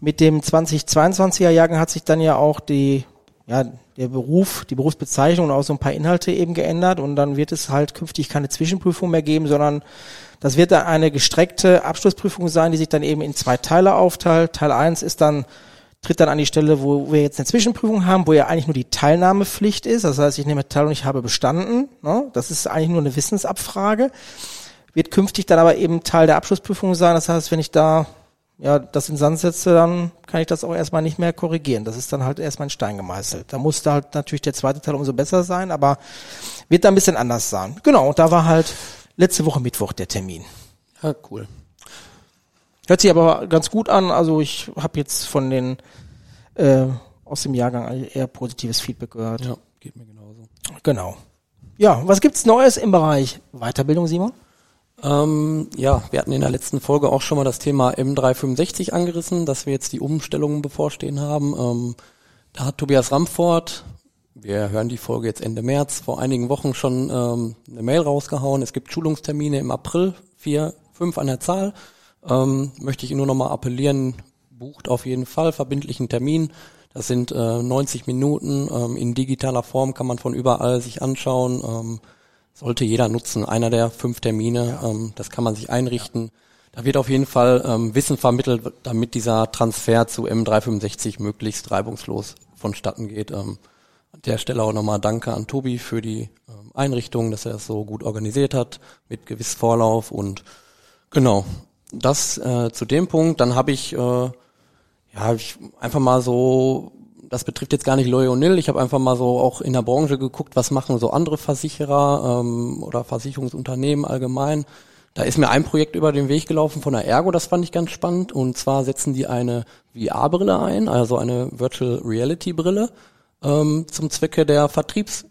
[SPEAKER 1] mit dem 2022er Jahrgang hat sich dann ja auch die, ja, der Beruf, die Berufsbezeichnung und auch so ein paar Inhalte eben geändert und dann wird es halt künftig keine Zwischenprüfung mehr geben, sondern das wird dann eine gestreckte Abschlussprüfung sein, die sich dann eben in zwei Teile aufteilt. Teil 1 ist dann, tritt dann an die Stelle, wo wir jetzt eine Zwischenprüfung haben, wo ja eigentlich nur die Teilnahmepflicht ist. Das heißt, ich nehme teil und ich habe bestanden. Ne? Das ist eigentlich nur eine Wissensabfrage. Wird künftig dann aber eben Teil der Abschlussprüfung sein. Das heißt, wenn ich da ja, das in Sand setze, dann kann ich das auch erstmal nicht mehr korrigieren. Das ist dann halt erstmal in Stein gemeißelt. Da muss da halt natürlich der zweite Teil umso besser sein, aber wird da ein bisschen anders sein. Genau, und da war halt letzte Woche Mittwoch der Termin.
[SPEAKER 2] Ja, cool.
[SPEAKER 1] Hört sich aber ganz gut an. Also ich habe jetzt von den äh, aus dem Jahrgang eher positives Feedback gehört.
[SPEAKER 2] Ja, geht mir genauso.
[SPEAKER 1] Genau. Ja, was gibt's Neues im Bereich Weiterbildung, Simon?
[SPEAKER 2] Ähm, ja, wir hatten in der letzten Folge auch schon mal das Thema M365 angerissen, dass wir jetzt die Umstellungen bevorstehen haben. Ähm, da hat Tobias Ramfort, wir hören die Folge jetzt Ende März, vor einigen Wochen schon ähm, eine Mail rausgehauen. Es gibt Schulungstermine im April, vier, fünf an der Zahl. Ähm, möchte ich nur noch mal appellieren, bucht auf jeden Fall verbindlichen Termin. Das sind äh, 90 Minuten. Ähm, in digitaler Form kann man von überall sich anschauen. Sollte jeder nutzen. Einer der fünf Termine, ähm, das kann man sich einrichten. Da wird auf jeden Fall ähm, Wissen vermittelt, damit dieser Transfer zu M365 möglichst reibungslos vonstatten geht. Ähm, an der Stelle auch nochmal Danke an Tobi für die ähm, Einrichtung, dass er es so gut organisiert hat, mit gewiss Vorlauf und genau. Das äh, zu dem Punkt. Dann habe ich, äh, ja, hab ich einfach mal so, das betrifft jetzt gar nicht Loyal Ich habe einfach mal so auch in der Branche geguckt, was machen so andere Versicherer ähm, oder Versicherungsunternehmen allgemein. Da ist mir ein Projekt über den Weg gelaufen von der Ergo, das fand ich ganz spannend. Und zwar setzen die eine VR-Brille ein, also eine Virtual Reality Brille, ähm, zum Zwecke der Vertriebs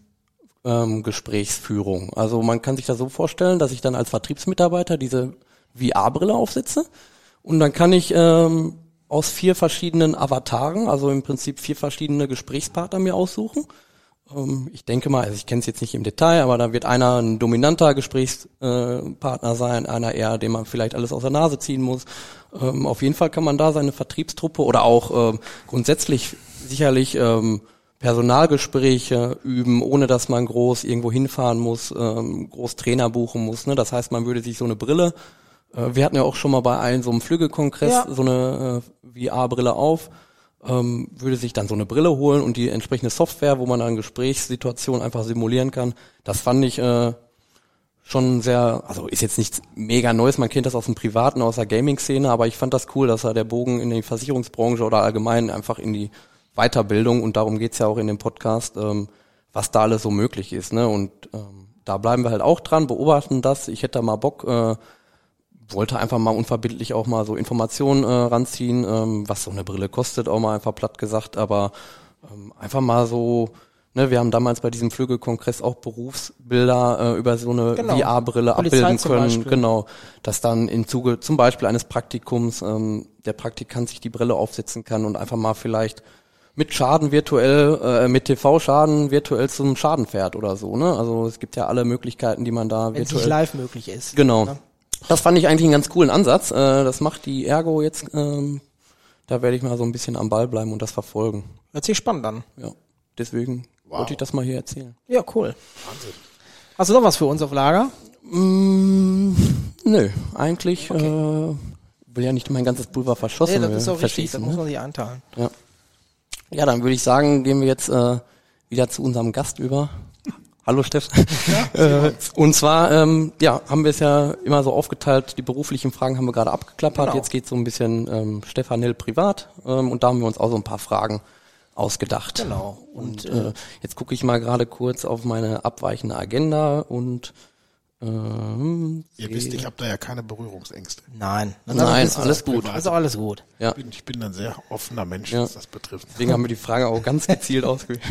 [SPEAKER 2] ähm. Also man kann sich das so vorstellen, dass ich dann als Vertriebsmitarbeiter diese VR-Brille aufsetze und dann kann ich ähm, aus vier verschiedenen Avataren, also im Prinzip vier verschiedene Gesprächspartner mir aussuchen. Ähm, ich denke mal, also ich kenne es jetzt nicht im Detail, aber da wird einer ein dominanter Gesprächspartner sein, einer eher, dem man vielleicht alles aus der Nase ziehen muss. Ähm, auf jeden Fall kann man da seine Vertriebstruppe oder auch ähm, grundsätzlich sicherlich Personalgespräche üben, ohne dass man groß irgendwo hinfahren muss, groß Trainer buchen muss. Ne? Das heißt, man würde sich so eine Brille, wir hatten ja auch schon mal bei einem so einem Flügelkongress
[SPEAKER 1] Ja.
[SPEAKER 2] so eine äh, VR-Brille auf, ähm, würde sich dann so eine Brille holen und die entsprechende Software, wo man dann Gesprächssituationen einfach simulieren kann. Das fand ich äh, schon sehr, also ist jetzt nichts mega Neues, man kennt das aus dem Privaten, aus der Gaming-Szene, aber ich fand das cool, dass da der Bogen in die Versicherungsbranche oder allgemein einfach in die Weiterbildung und darum geht's ja auch in dem Podcast, ähm, was da alles so möglich ist. Ne? Und ähm, da bleiben wir halt auch dran, beobachten das. Ich hätte da mal Bock, äh, wollte einfach mal unverbindlich auch mal so Informationen äh, ranziehen, ähm, was so eine Brille kostet, auch mal einfach platt gesagt, aber ähm, einfach mal so Ne, wir haben damals bei diesem Flügelkongress auch Berufsbilder äh, über so eine
[SPEAKER 1] Genau.
[SPEAKER 2] VR-Brille abbilden können. Genau, dass dann im Zuge zum Beispiel eines Praktikums ähm, der Praktikant sich die Brille aufsetzen kann und einfach mal vielleicht mit Schaden virtuell, äh, mit TV-Schaden virtuell zum Schaden fährt oder so. Ne? Also es gibt ja alle Möglichkeiten, die man da
[SPEAKER 1] Wenn es nicht
[SPEAKER 2] virtuell.
[SPEAKER 1] live möglich ist.
[SPEAKER 2] Genau.
[SPEAKER 1] Ne?
[SPEAKER 2] Das fand ich eigentlich einen ganz coolen Ansatz. Äh, das macht die Ergo jetzt. Ähm, da werde ich mal so ein bisschen am Ball bleiben und das verfolgen.
[SPEAKER 1] Hört sich spannend an.
[SPEAKER 2] Ja, deswegen wollte ich das mal hier erzählen.
[SPEAKER 1] Ja, cool. Hast du noch was für uns auf Lager?
[SPEAKER 2] Mm, nö, eigentlich äh, will ja nicht mein ganzes Pulver verschossen
[SPEAKER 1] Nee, das ist
[SPEAKER 2] äh,
[SPEAKER 1] auch richtig. Das
[SPEAKER 2] verschießen.
[SPEAKER 1] muss
[SPEAKER 2] Ne?
[SPEAKER 1] man sich einteilen.
[SPEAKER 2] Ja. ja, dann würde ich sagen, gehen wir jetzt äh, wieder zu unserem Gast über. Hallo Steff. äh, und zwar, ähm, ja, haben wir es ja immer so aufgeteilt, die beruflichen Fragen haben wir gerade abgeklappert.
[SPEAKER 1] Genau.
[SPEAKER 2] Jetzt geht so ein bisschen ähm, Stefanel privat ähm, und da haben wir uns auch so ein paar Fragen ausgedacht.
[SPEAKER 1] Genau.
[SPEAKER 2] Und äh, jetzt gucke ich mal gerade kurz auf meine abweichende Agenda und ähm,
[SPEAKER 3] Ihr wisst, ich habe da ja keine Berührungsängste.
[SPEAKER 1] Nein. Das
[SPEAKER 2] Nein,
[SPEAKER 1] ist
[SPEAKER 2] alles gut.
[SPEAKER 1] Also alles gut.
[SPEAKER 2] Ja.
[SPEAKER 3] Ich bin, ich bin ein sehr offener Mensch,
[SPEAKER 2] Ja.
[SPEAKER 3] was das betrifft.
[SPEAKER 2] Deswegen haben wir die Frage auch ganz gezielt ausgewählt.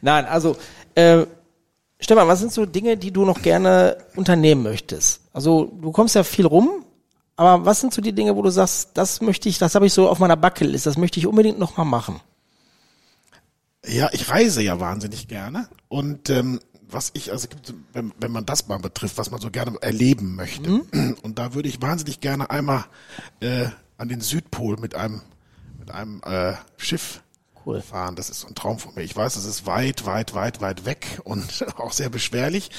[SPEAKER 1] Nein, also äh, Stefan, was sind so Dinge, die du noch gerne unternehmen möchtest? Also du kommst ja viel rum, aber was sind so die Dinge, wo du sagst, das möchte ich, das habe ich so auf meiner Bucketlist, das möchte ich unbedingt noch mal machen?
[SPEAKER 3] Ja, ich reise ja wahnsinnig gerne und ähm, was ich, also wenn, wenn man das mal betrifft, was man so gerne erleben möchte. Und da würde ich wahnsinnig gerne einmal äh, an den Südpol mit einem mit einem äh, Schiff
[SPEAKER 1] Cool.
[SPEAKER 3] fahren. Das ist so ein Traum von mir. Ich weiß, es ist weit, weit, weit, weit weg und auch sehr beschwerlich.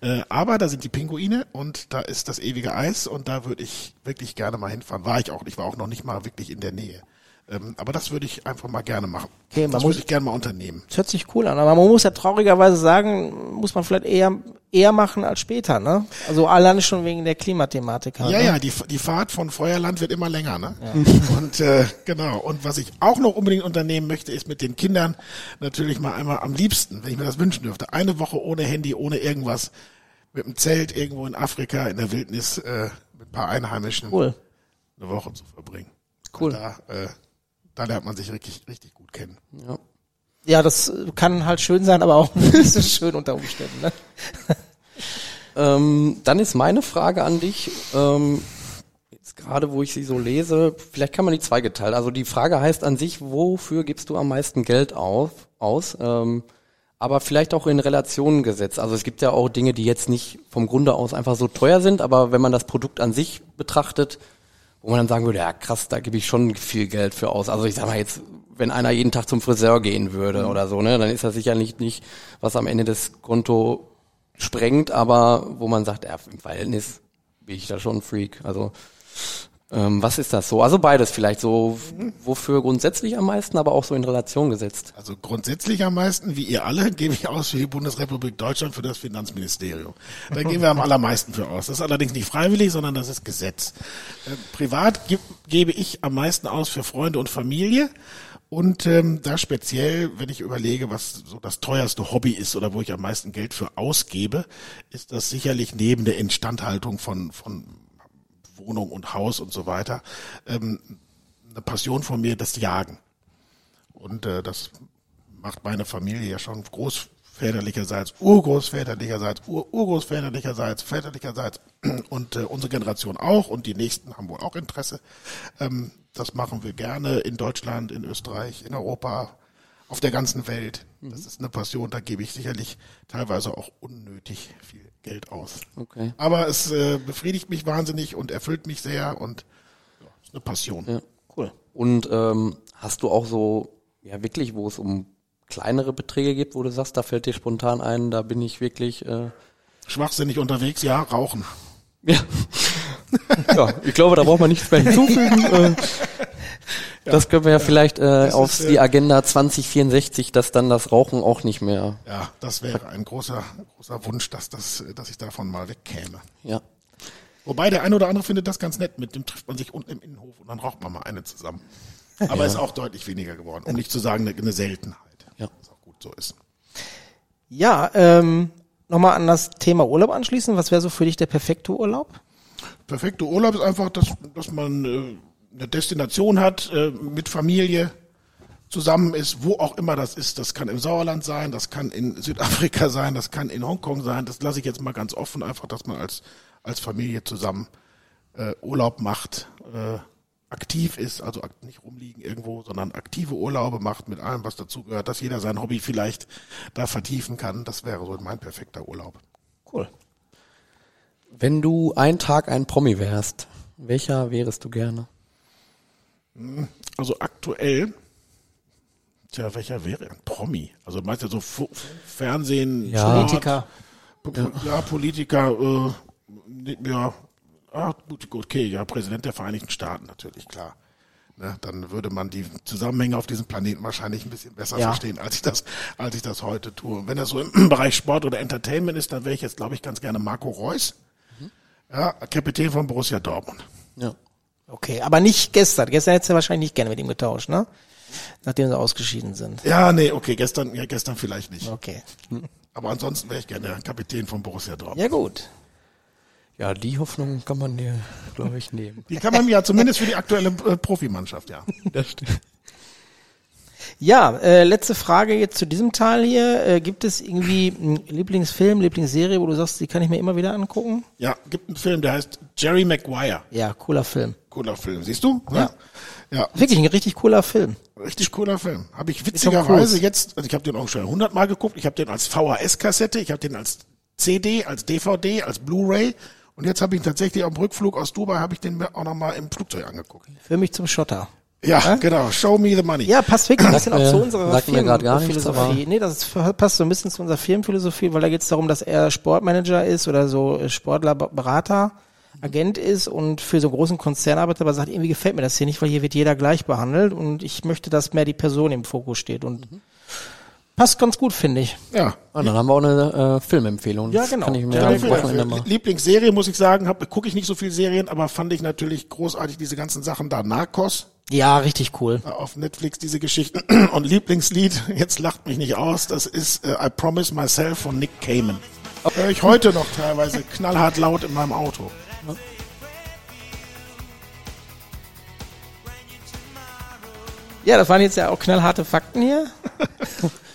[SPEAKER 3] Äh, aber da sind die Pinguine und da ist das ewige Eis und da würde ich wirklich gerne mal hinfahren. War ich auch. Ich war auch noch nicht mal wirklich in der Nähe. Ähm, aber das würde ich einfach mal gerne machen.
[SPEAKER 1] Okay,
[SPEAKER 3] das
[SPEAKER 1] muss-
[SPEAKER 3] würde ich gerne mal unternehmen.
[SPEAKER 1] Das hört sich cool an, aber man muss ja traurigerweise sagen, muss man vielleicht eher eher machen als später, ne? Also alleine schon wegen der Klimathematik halt.
[SPEAKER 3] Ja,
[SPEAKER 1] ne?
[SPEAKER 3] ja, die, die Fahrt von Feuerland wird immer länger, ne? Und äh, genau. Und was ich auch noch unbedingt unternehmen möchte, ist mit den Kindern natürlich mal einmal am liebsten, wenn ich mir das wünschen dürfte, eine Woche ohne Handy, ohne irgendwas, mit dem Zelt irgendwo in Afrika in der Wildnis äh, mit ein paar Einheimischen
[SPEAKER 1] Cool.
[SPEAKER 3] eine Woche zu verbringen.
[SPEAKER 2] Cool.
[SPEAKER 3] Da, äh, da lernt man sich richtig, richtig gut kennen.
[SPEAKER 2] Ja.
[SPEAKER 1] Ja, das kann halt schön sein, aber auch nicht so schön unter Umständen, ne?
[SPEAKER 2] Ähm, dann ist meine Frage an dich, ähm, jetzt gerade wo ich sie so lese, vielleicht kann man die zweigeteilt. Also die Frage heißt an sich, wofür gibst du am meisten Geld auf, aus? Ähm, aber vielleicht auch in Relationen gesetzt. Also es gibt ja auch Dinge, die jetzt nicht vom Grunde aus einfach so teuer sind, aber wenn man das Produkt an sich betrachtet, wo man dann sagen würde, ja krass, da gebe ich schon viel Geld für aus. Also ich sag mal jetzt, wenn einer jeden Tag zum Friseur gehen würde oder so, ne, dann ist das sicherlich nicht, was am Ende des Konto sprengt, aber wo man sagt, ja, im Verhältnis bin ich da schon ein Freak. Also ähm, was ist das so? Also beides vielleicht so, wofür grundsätzlich am meisten, aber auch so in Relation gesetzt.
[SPEAKER 3] Also grundsätzlich am meisten, wie ihr alle, gebe ich aus für die Bundesrepublik Deutschland, für das Finanzministerium. Da geben wir am allermeisten für aus. Das ist allerdings nicht freiwillig, sondern das ist Gesetz. Äh, privat geb, gebe ich am meisten aus für Freunde und Familie. Und ähm, da speziell, wenn ich überlege, was so das teuerste Hobby ist oder wo ich am meisten Geld für ausgebe, ist das sicherlich neben der Instandhaltung von, von Wohnung und Haus und so weiter ähm, eine Passion von mir, das Jagen. Und äh, das macht meine Familie ja schon großväterlicherseits, urgroßväterlicherseits, ur urgroßväterlicherseits, väterlicherseits und äh, unsere Generation auch und die nächsten haben wohl auch Interesse. Ähm, das machen wir gerne in Deutschland, in Österreich, in Europa, auf der ganzen Welt. Das ist eine Passion, da gebe ich sicherlich teilweise auch unnötig viel Geld aus.
[SPEAKER 2] Okay.
[SPEAKER 3] Aber es äh, befriedigt mich wahnsinnig und erfüllt mich sehr und ja, ist eine Passion.
[SPEAKER 2] Ja.
[SPEAKER 1] Cool.
[SPEAKER 2] Und ähm, hast du auch so, ja wirklich, wo es um kleinere Beträge geht, wo du sagst, da fällt dir spontan ein, da bin ich wirklich, äh,
[SPEAKER 3] Schwachsinnig unterwegs, ja, rauchen.
[SPEAKER 2] ja. ja, ich glaube, da braucht man nichts mehr hinzufügen. äh, Das können wir ja vielleicht äh, auf
[SPEAKER 3] äh,
[SPEAKER 2] die Agenda 2064, dass dann das Rauchen auch nicht mehr.
[SPEAKER 3] Ja, das wäre ein großer, großer Wunsch, dass das, dass ich davon mal wegkäme.
[SPEAKER 2] Ja.
[SPEAKER 3] Wobei der eine oder andere findet das ganz nett. Mit dem trifft man sich unten im Innenhof und dann raucht man mal eine zusammen. Aber ist auch deutlich weniger geworden, um nicht zu sagen eine, eine Seltenheit.
[SPEAKER 2] Ja.
[SPEAKER 3] Was auch gut so ist.
[SPEAKER 1] Ja, ähm, nochmal an das Thema Urlaub anschließen. Was wäre so für dich der perfekte Urlaub?
[SPEAKER 3] Perfekte Urlaub ist einfach, dass, dass man äh, eine Destination hat, äh, mit Familie zusammen ist, wo auch immer das ist. Das kann im Sauerland sein, das kann in Südafrika sein, das kann in Hongkong sein. Das lasse ich jetzt mal ganz offen, einfach, dass man als, als Familie zusammen äh, Urlaub macht, äh, aktiv ist, also nicht rumliegen irgendwo, sondern aktive Urlaube macht mit allem, was dazugehört, dass jeder sein Hobby vielleicht da vertiefen kann. Das wäre so mein perfekter Urlaub.
[SPEAKER 1] Cool.
[SPEAKER 2] Wenn du ein Tag ein Promi wärst, welcher wärest du gerne?
[SPEAKER 3] Also aktuell, tja, welcher wäre ein Promi? Also meinst du so Fu Fernsehen,
[SPEAKER 2] Ja.
[SPEAKER 3] Sport,
[SPEAKER 1] Politiker.
[SPEAKER 3] P- Ja, Politiker, äh, ja, ah, gut, gut, okay, ja, Präsident der Vereinigten Staaten natürlich, klar. Ne, dann würde man die Zusammenhänge auf diesem Planeten wahrscheinlich ein bisschen besser
[SPEAKER 1] Ja.
[SPEAKER 3] verstehen, als ich das, als ich das heute tue. Und wenn das so im Bereich Sport oder Entertainment ist, dann wäre ich jetzt, glaube ich, ganz gerne Marco Reus. Ja, Kapitän von Borussia Dortmund.
[SPEAKER 2] Ja.
[SPEAKER 1] Okay, aber nicht gestern. Gestern hättest du wahrscheinlich nicht gerne mit ihm getauscht, ne? Nachdem sie ausgeschieden sind.
[SPEAKER 3] Ja, nee, okay, gestern, ja, gestern vielleicht nicht.
[SPEAKER 1] Okay.
[SPEAKER 3] Aber ansonsten wäre ich gerne Kapitän von Borussia Dortmund.
[SPEAKER 1] Ja gut.
[SPEAKER 2] Ja, die Hoffnung kann man dir, glaube ich, nehmen.
[SPEAKER 3] Die kann man ja zumindest für die aktuelle äh, Profimannschaft, ja.
[SPEAKER 2] Das stimmt.
[SPEAKER 1] Ja, äh, letzte Frage jetzt zu diesem Teil hier. Äh, gibt es irgendwie einen Lieblingsfilm, Lieblingsserie, wo du sagst, die kann ich mir immer wieder angucken?
[SPEAKER 3] Ja, gibt einen Film, der heißt Jerry Maguire.
[SPEAKER 1] Ja, cooler Film.
[SPEAKER 3] Cooler Film, siehst du?
[SPEAKER 1] Ja.
[SPEAKER 3] Ja,
[SPEAKER 1] Wirklich ein richtig cooler Film.
[SPEAKER 3] richtig cooler Film. Habe ich witzigerweise jetzt, also ich habe den auch schon hundertmal geguckt, ich habe den als VHS-Kassette, ich habe den als CD, als DVD, als Blu-ray und jetzt habe ich ihn tatsächlich am Rückflug aus Dubai, habe ich den mir auch nochmal im Flugzeug angeguckt.
[SPEAKER 1] Für mich zum Schotter.
[SPEAKER 3] Ja, genau. Show me the money.
[SPEAKER 1] Ja, passt wirklich ein bisschen auch
[SPEAKER 2] mir-
[SPEAKER 1] zu unserer Firmenphilosophie. Nee, das ist, passt so ein bisschen zu unserer Firmenphilosophie, weil da geht es darum, dass er Sportmanager ist oder so äh, Sportler, Berater, Agent ist und für so einen großen Konzern arbeitet, aber sagt, irgendwie gefällt mir das hier nicht, weil hier wird jeder gleich behandelt und ich möchte, dass mehr die Person im Fokus steht und passt ganz gut, finde ich.
[SPEAKER 3] Ja.
[SPEAKER 2] Und dann haben wir auch eine äh, Filmempfehlung.
[SPEAKER 1] Ja, genau.
[SPEAKER 2] Kann ich mir
[SPEAKER 1] Ja,
[SPEAKER 2] Wochenende mal.
[SPEAKER 3] Lieblingsserie muss ich sagen, hab gucke ich nicht so viel Serien, aber fand ich natürlich großartig diese ganzen Sachen da. Narcos
[SPEAKER 1] Ja, richtig cool.
[SPEAKER 3] äh, auf Netflix diese Geschichten und Lieblingslied, jetzt lacht mich nicht aus, das ist äh, I Promise Myself von Nick Cayman. Höre ich heute noch teilweise knallhart laut in meinem Auto.
[SPEAKER 1] Ja, das waren jetzt ja auch knallharte Fakten hier.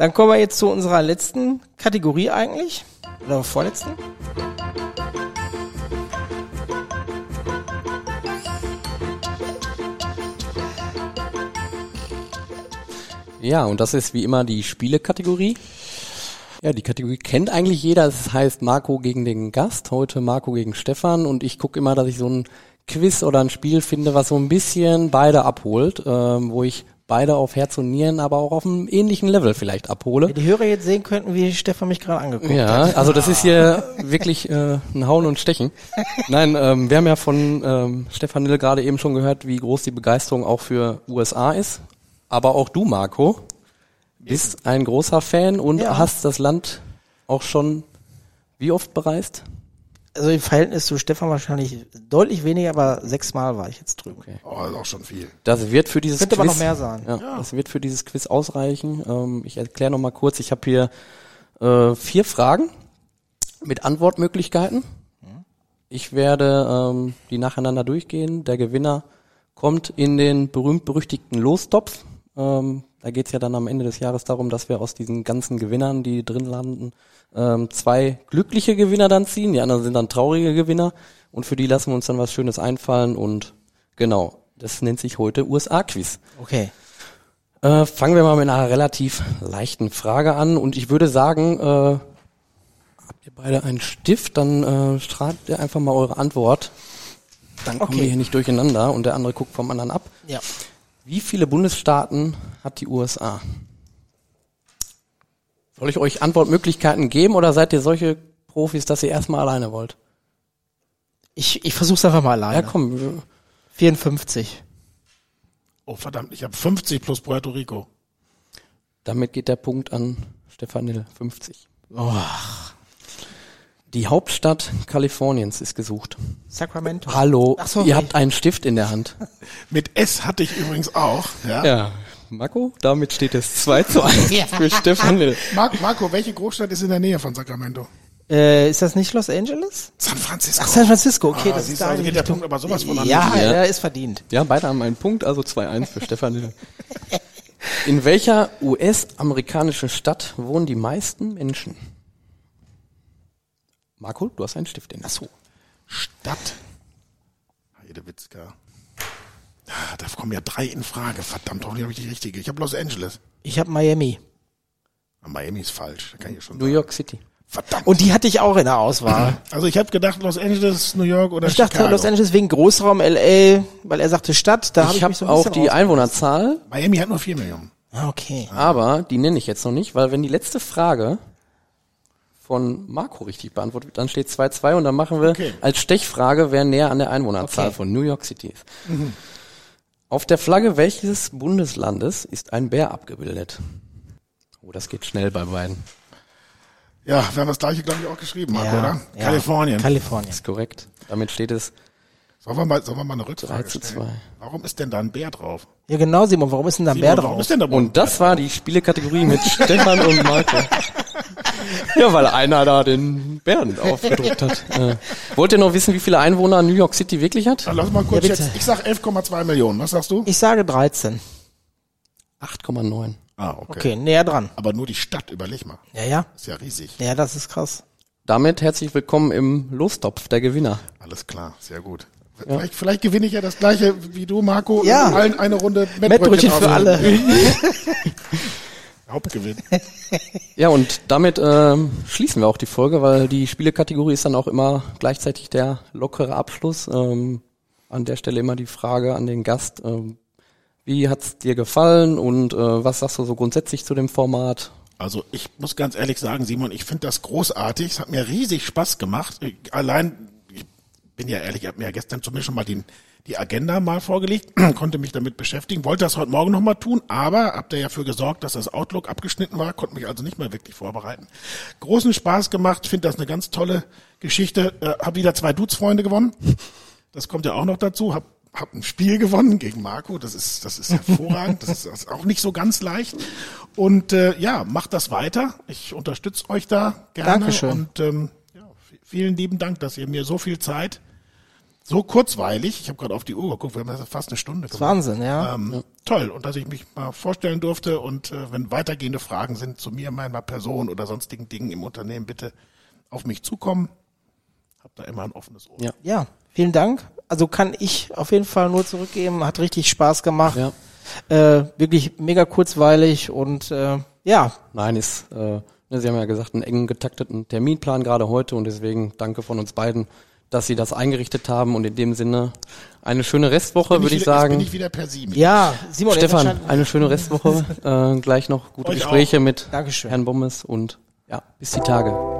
[SPEAKER 1] Dann kommen wir jetzt zu unserer letzten Kategorie eigentlich. Oder vorletzten.
[SPEAKER 2] Ja, und das ist wie immer die Spielekategorie. Ja, die Kategorie kennt eigentlich jeder. Es heißt Marco gegen den Gast. Heute Marco gegen Stefan. Und ich gucke immer, dass ich so ein Quiz oder ein Spiel finde, was so ein bisschen beide abholt, ähm, wo ich beide auf Herz und Nieren, aber auch auf einem ähnlichen Level vielleicht abhole.
[SPEAKER 1] Wenn die Hörer jetzt sehen könnten, wie Stefan mich gerade angeguckt
[SPEAKER 2] Ja,
[SPEAKER 1] hat.
[SPEAKER 2] also das ist hier wirklich äh, ein Hauen und Stechen. Nein, ähm, wir haben ja von ähm, Stefan Nil gerade eben schon gehört, wie groß die Begeisterung auch für USA ist. Aber auch du, Marco, bist ein großer Fan und
[SPEAKER 1] Ja.
[SPEAKER 2] hast das Land auch schon wie oft bereist?
[SPEAKER 1] Also im Verhältnis zu Stefan wahrscheinlich deutlich weniger, aber sechsmal war ich jetzt drüben.
[SPEAKER 2] Okay.
[SPEAKER 3] Oh, ist auch schon viel.
[SPEAKER 2] Das wird für dieses
[SPEAKER 1] Könnte
[SPEAKER 2] Quiz
[SPEAKER 1] aber noch mehr sein.
[SPEAKER 2] Ja, das wird für dieses Quiz ausreichen. Ähm, ich erkläre noch mal kurz. Ich habe hier äh, vier Fragen mit Antwortmöglichkeiten. Ich werde ähm, die nacheinander durchgehen. Der Gewinner kommt in den berühmt-berüchtigten Lostopf. Ähm, da geht's ja dann am Ende des Jahres darum, dass wir aus diesen ganzen Gewinnern, die drin landen, ähm, zwei glückliche Gewinner dann ziehen. Die anderen sind dann traurige Gewinner. Und für die lassen wir uns dann was Schönes einfallen. Und genau, das nennt sich heute USA-Quiz.
[SPEAKER 1] Okay.
[SPEAKER 2] Äh, fangen wir mal mit einer relativ leichten Frage an und ich würde sagen, äh, habt ihr beide einen Stift, dann äh, schreibt ihr einfach mal eure Antwort. Dann kommen
[SPEAKER 1] Okay.
[SPEAKER 2] wir hier nicht durcheinander und der andere guckt vom anderen ab.
[SPEAKER 1] Ja.
[SPEAKER 2] Wie viele Bundesstaaten hat die USA? Soll ich euch Antwortmöglichkeiten geben oder seid ihr solche Profis, dass ihr erstmal alleine wollt?
[SPEAKER 1] Ich, ich versuch's einfach mal
[SPEAKER 2] Ja,
[SPEAKER 1] alleine.
[SPEAKER 2] komm,
[SPEAKER 1] 54.
[SPEAKER 3] Oh verdammt, ich habe 50 plus Puerto Rico.
[SPEAKER 2] Damit geht der Punkt an Stefan Nille, 50. Die Hauptstadt Kaliforniens ist gesucht.
[SPEAKER 1] Sacramento.
[SPEAKER 2] Hallo,
[SPEAKER 1] Ach so,
[SPEAKER 2] ihr habt einen Stift in der Hand.
[SPEAKER 3] Mit S hatte ich übrigens auch. Ja.
[SPEAKER 2] Ja, Marco, damit steht es 2 zu 1
[SPEAKER 1] Ja.
[SPEAKER 2] für Stefan.
[SPEAKER 3] Mar Marco, welche Großstadt ist in der Nähe von Sacramento?
[SPEAKER 1] Äh, ist das nicht Los Angeles?
[SPEAKER 3] San Francisco.
[SPEAKER 1] Ach, San Francisco, okay,
[SPEAKER 3] Ah,
[SPEAKER 1] das ist da
[SPEAKER 3] also geht der Punkt aber sowas von an
[SPEAKER 1] Ja.
[SPEAKER 2] Ja.
[SPEAKER 1] ja, ist verdient.
[SPEAKER 2] Ja, beide haben einen Punkt, also 2-1 für Stefan Nille. In welcher US-amerikanischen Stadt wohnen die meisten Menschen? Marco, du hast einen Stift in der Hand.
[SPEAKER 3] Stadt. Heidewitzka. Ah, da kommen ja drei in Frage. Verdammt, hoffentlich habe ich die richtige. Ich habe Los Angeles.
[SPEAKER 1] Ich habe Miami.
[SPEAKER 3] Ah, Miami ist falsch. Da kann ich schon
[SPEAKER 2] New
[SPEAKER 3] sagen.
[SPEAKER 2] York City.
[SPEAKER 3] Verdammt.
[SPEAKER 1] Und die hatte ich auch in der Auswahl.
[SPEAKER 3] also ich habe gedacht Los Angeles, New York oder
[SPEAKER 1] Ich dachte
[SPEAKER 3] Chicago.
[SPEAKER 1] Los Angeles wegen Großraum LA, weil er sagte Stadt, da habe
[SPEAKER 2] Ich
[SPEAKER 1] ich
[SPEAKER 2] habe
[SPEAKER 1] mich so
[SPEAKER 2] auch die Einwohnerzahl,
[SPEAKER 3] Miami hat nur vier Millionen.
[SPEAKER 1] Ah, okay.
[SPEAKER 2] aber die nenne ich jetzt noch nicht, weil wenn die letzte Frage von Marco richtig beantwortet wird, dann steht 2-2 und dann machen wir
[SPEAKER 3] Okay.
[SPEAKER 2] als Stechfrage, wer näher an der Einwohnerzahl
[SPEAKER 1] Okay.
[SPEAKER 2] von New York City ist. Auf der Flagge welches Bundeslandes ist ein Bär abgebildet? Oh, das geht schnell bei beiden.
[SPEAKER 3] Ja, wir haben das gleiche, glaube ich, auch geschrieben, Marco,
[SPEAKER 1] Ja,
[SPEAKER 3] oder?
[SPEAKER 1] ja.
[SPEAKER 3] Kalifornien.
[SPEAKER 1] Kalifornien.
[SPEAKER 2] Ist korrekt. Damit steht es
[SPEAKER 3] sollen, wir mal, sollen wir mal eine Rückfrage
[SPEAKER 2] 3 zu
[SPEAKER 3] stellen?
[SPEAKER 2] 2.
[SPEAKER 3] Warum ist denn da ein Bär drauf?
[SPEAKER 1] Ja, genau, Simon, warum ist denn da ein
[SPEAKER 3] Simon,
[SPEAKER 1] Bär
[SPEAKER 3] Warum
[SPEAKER 1] drauf?
[SPEAKER 3] ist denn da
[SPEAKER 2] Und das war die Spielekategorie mit Stefan und Marco. Ja, weil einer da den Bären aufgedruckt hat. Äh, wollt ihr noch wissen, wie viele Einwohner New York City wirklich hat?
[SPEAKER 3] Dann lass mal kurz
[SPEAKER 1] Ja,
[SPEAKER 3] jetzt. Ich sag 11,2 Millionen. Was sagst du?
[SPEAKER 1] Ich sage 13.
[SPEAKER 2] 8,9.
[SPEAKER 3] Ah, okay.
[SPEAKER 1] Okay, näher dran.
[SPEAKER 3] Aber nur die Stadt, überleg mal.
[SPEAKER 1] Ja, ja.
[SPEAKER 3] Ist ja riesig.
[SPEAKER 1] Ja, das ist krass.
[SPEAKER 2] Damit herzlich willkommen im Lostopf der Gewinner.
[SPEAKER 3] Alles klar, sehr gut. Vielleicht, vielleicht gewinne ich ja das gleiche wie du, Marco.
[SPEAKER 1] Ja.
[SPEAKER 3] Und allen eine Runde
[SPEAKER 1] Mettbrötchen für alle.
[SPEAKER 3] Hauptgewinn.
[SPEAKER 2] Ja, und damit ähm, schließen wir auch die Folge, weil die Spielekategorie ist dann auch immer gleichzeitig der lockere Abschluss. Ähm, an der Stelle immer die Frage an den Gast, ähm, wie hat's dir gefallen und äh, was sagst du so grundsätzlich zu dem Format?
[SPEAKER 3] Also ich muss ganz ehrlich sagen, Simon, ich finde das großartig. Es hat mir riesig Spaß gemacht. Ich, allein, ich bin ja ehrlich, ich habe mir ja gestern zumindest schon mal den, die Agenda mal vorgelegt, konnte mich damit beschäftigen, wollte das heute Morgen nochmal tun, aber habt ihr ja für gesorgt, dass das Outlook abgeschnitten war, konnte mich also nicht mehr wirklich vorbereiten. Großen Spaß gemacht, finde das eine ganz tolle Geschichte. Äh, hab wieder zwei Dudes-Freunde gewonnen. Das kommt ja auch noch dazu. Hab, hab ein Spiel gewonnen gegen Marco. Das ist, das ist hervorragend. Das ist, das ist auch nicht so ganz leicht. Und äh, ja, macht das weiter. Ich unterstütze euch da gerne.
[SPEAKER 1] Dankeschön.
[SPEAKER 3] Und ähm, ja, vielen lieben Dank, dass ihr mir so viel Zeit, so kurzweilig, ich habe gerade auf die Uhr geguckt, wir haben das fast eine Stunde gemacht.
[SPEAKER 1] Wahnsinn, ja.
[SPEAKER 3] Ähm, Toll. Und dass ich mich mal vorstellen durfte und äh, wenn weitergehende Fragen sind zu mir, meiner Person oder sonstigen Dingen im Unternehmen, bitte auf mich zukommen. Hab da immer ein offenes Ohr.
[SPEAKER 2] Ja.
[SPEAKER 1] Ja, vielen Dank. Also kann ich auf jeden Fall nur zurückgeben. Hat richtig Spaß gemacht.
[SPEAKER 2] Ja.
[SPEAKER 1] Äh, wirklich mega kurzweilig und äh, ja,
[SPEAKER 2] Nein, ist, äh, ne, Sie haben ja gesagt, einen engen getakteten Terminplan gerade heute und deswegen danke von uns beiden, dass Sie das eingerichtet haben und in dem Sinne eine schöne Restwoche, würde ich sagen.
[SPEAKER 3] bin ich wieder per Sie.
[SPEAKER 1] ja, Simon,
[SPEAKER 2] Stefan, eine schöne Restwoche. äh, gleich noch gute
[SPEAKER 3] Euch
[SPEAKER 2] Gespräche
[SPEAKER 3] auch.
[SPEAKER 2] mit
[SPEAKER 1] Dankeschön.
[SPEAKER 2] Herrn Bommes und ja, bis die Tage.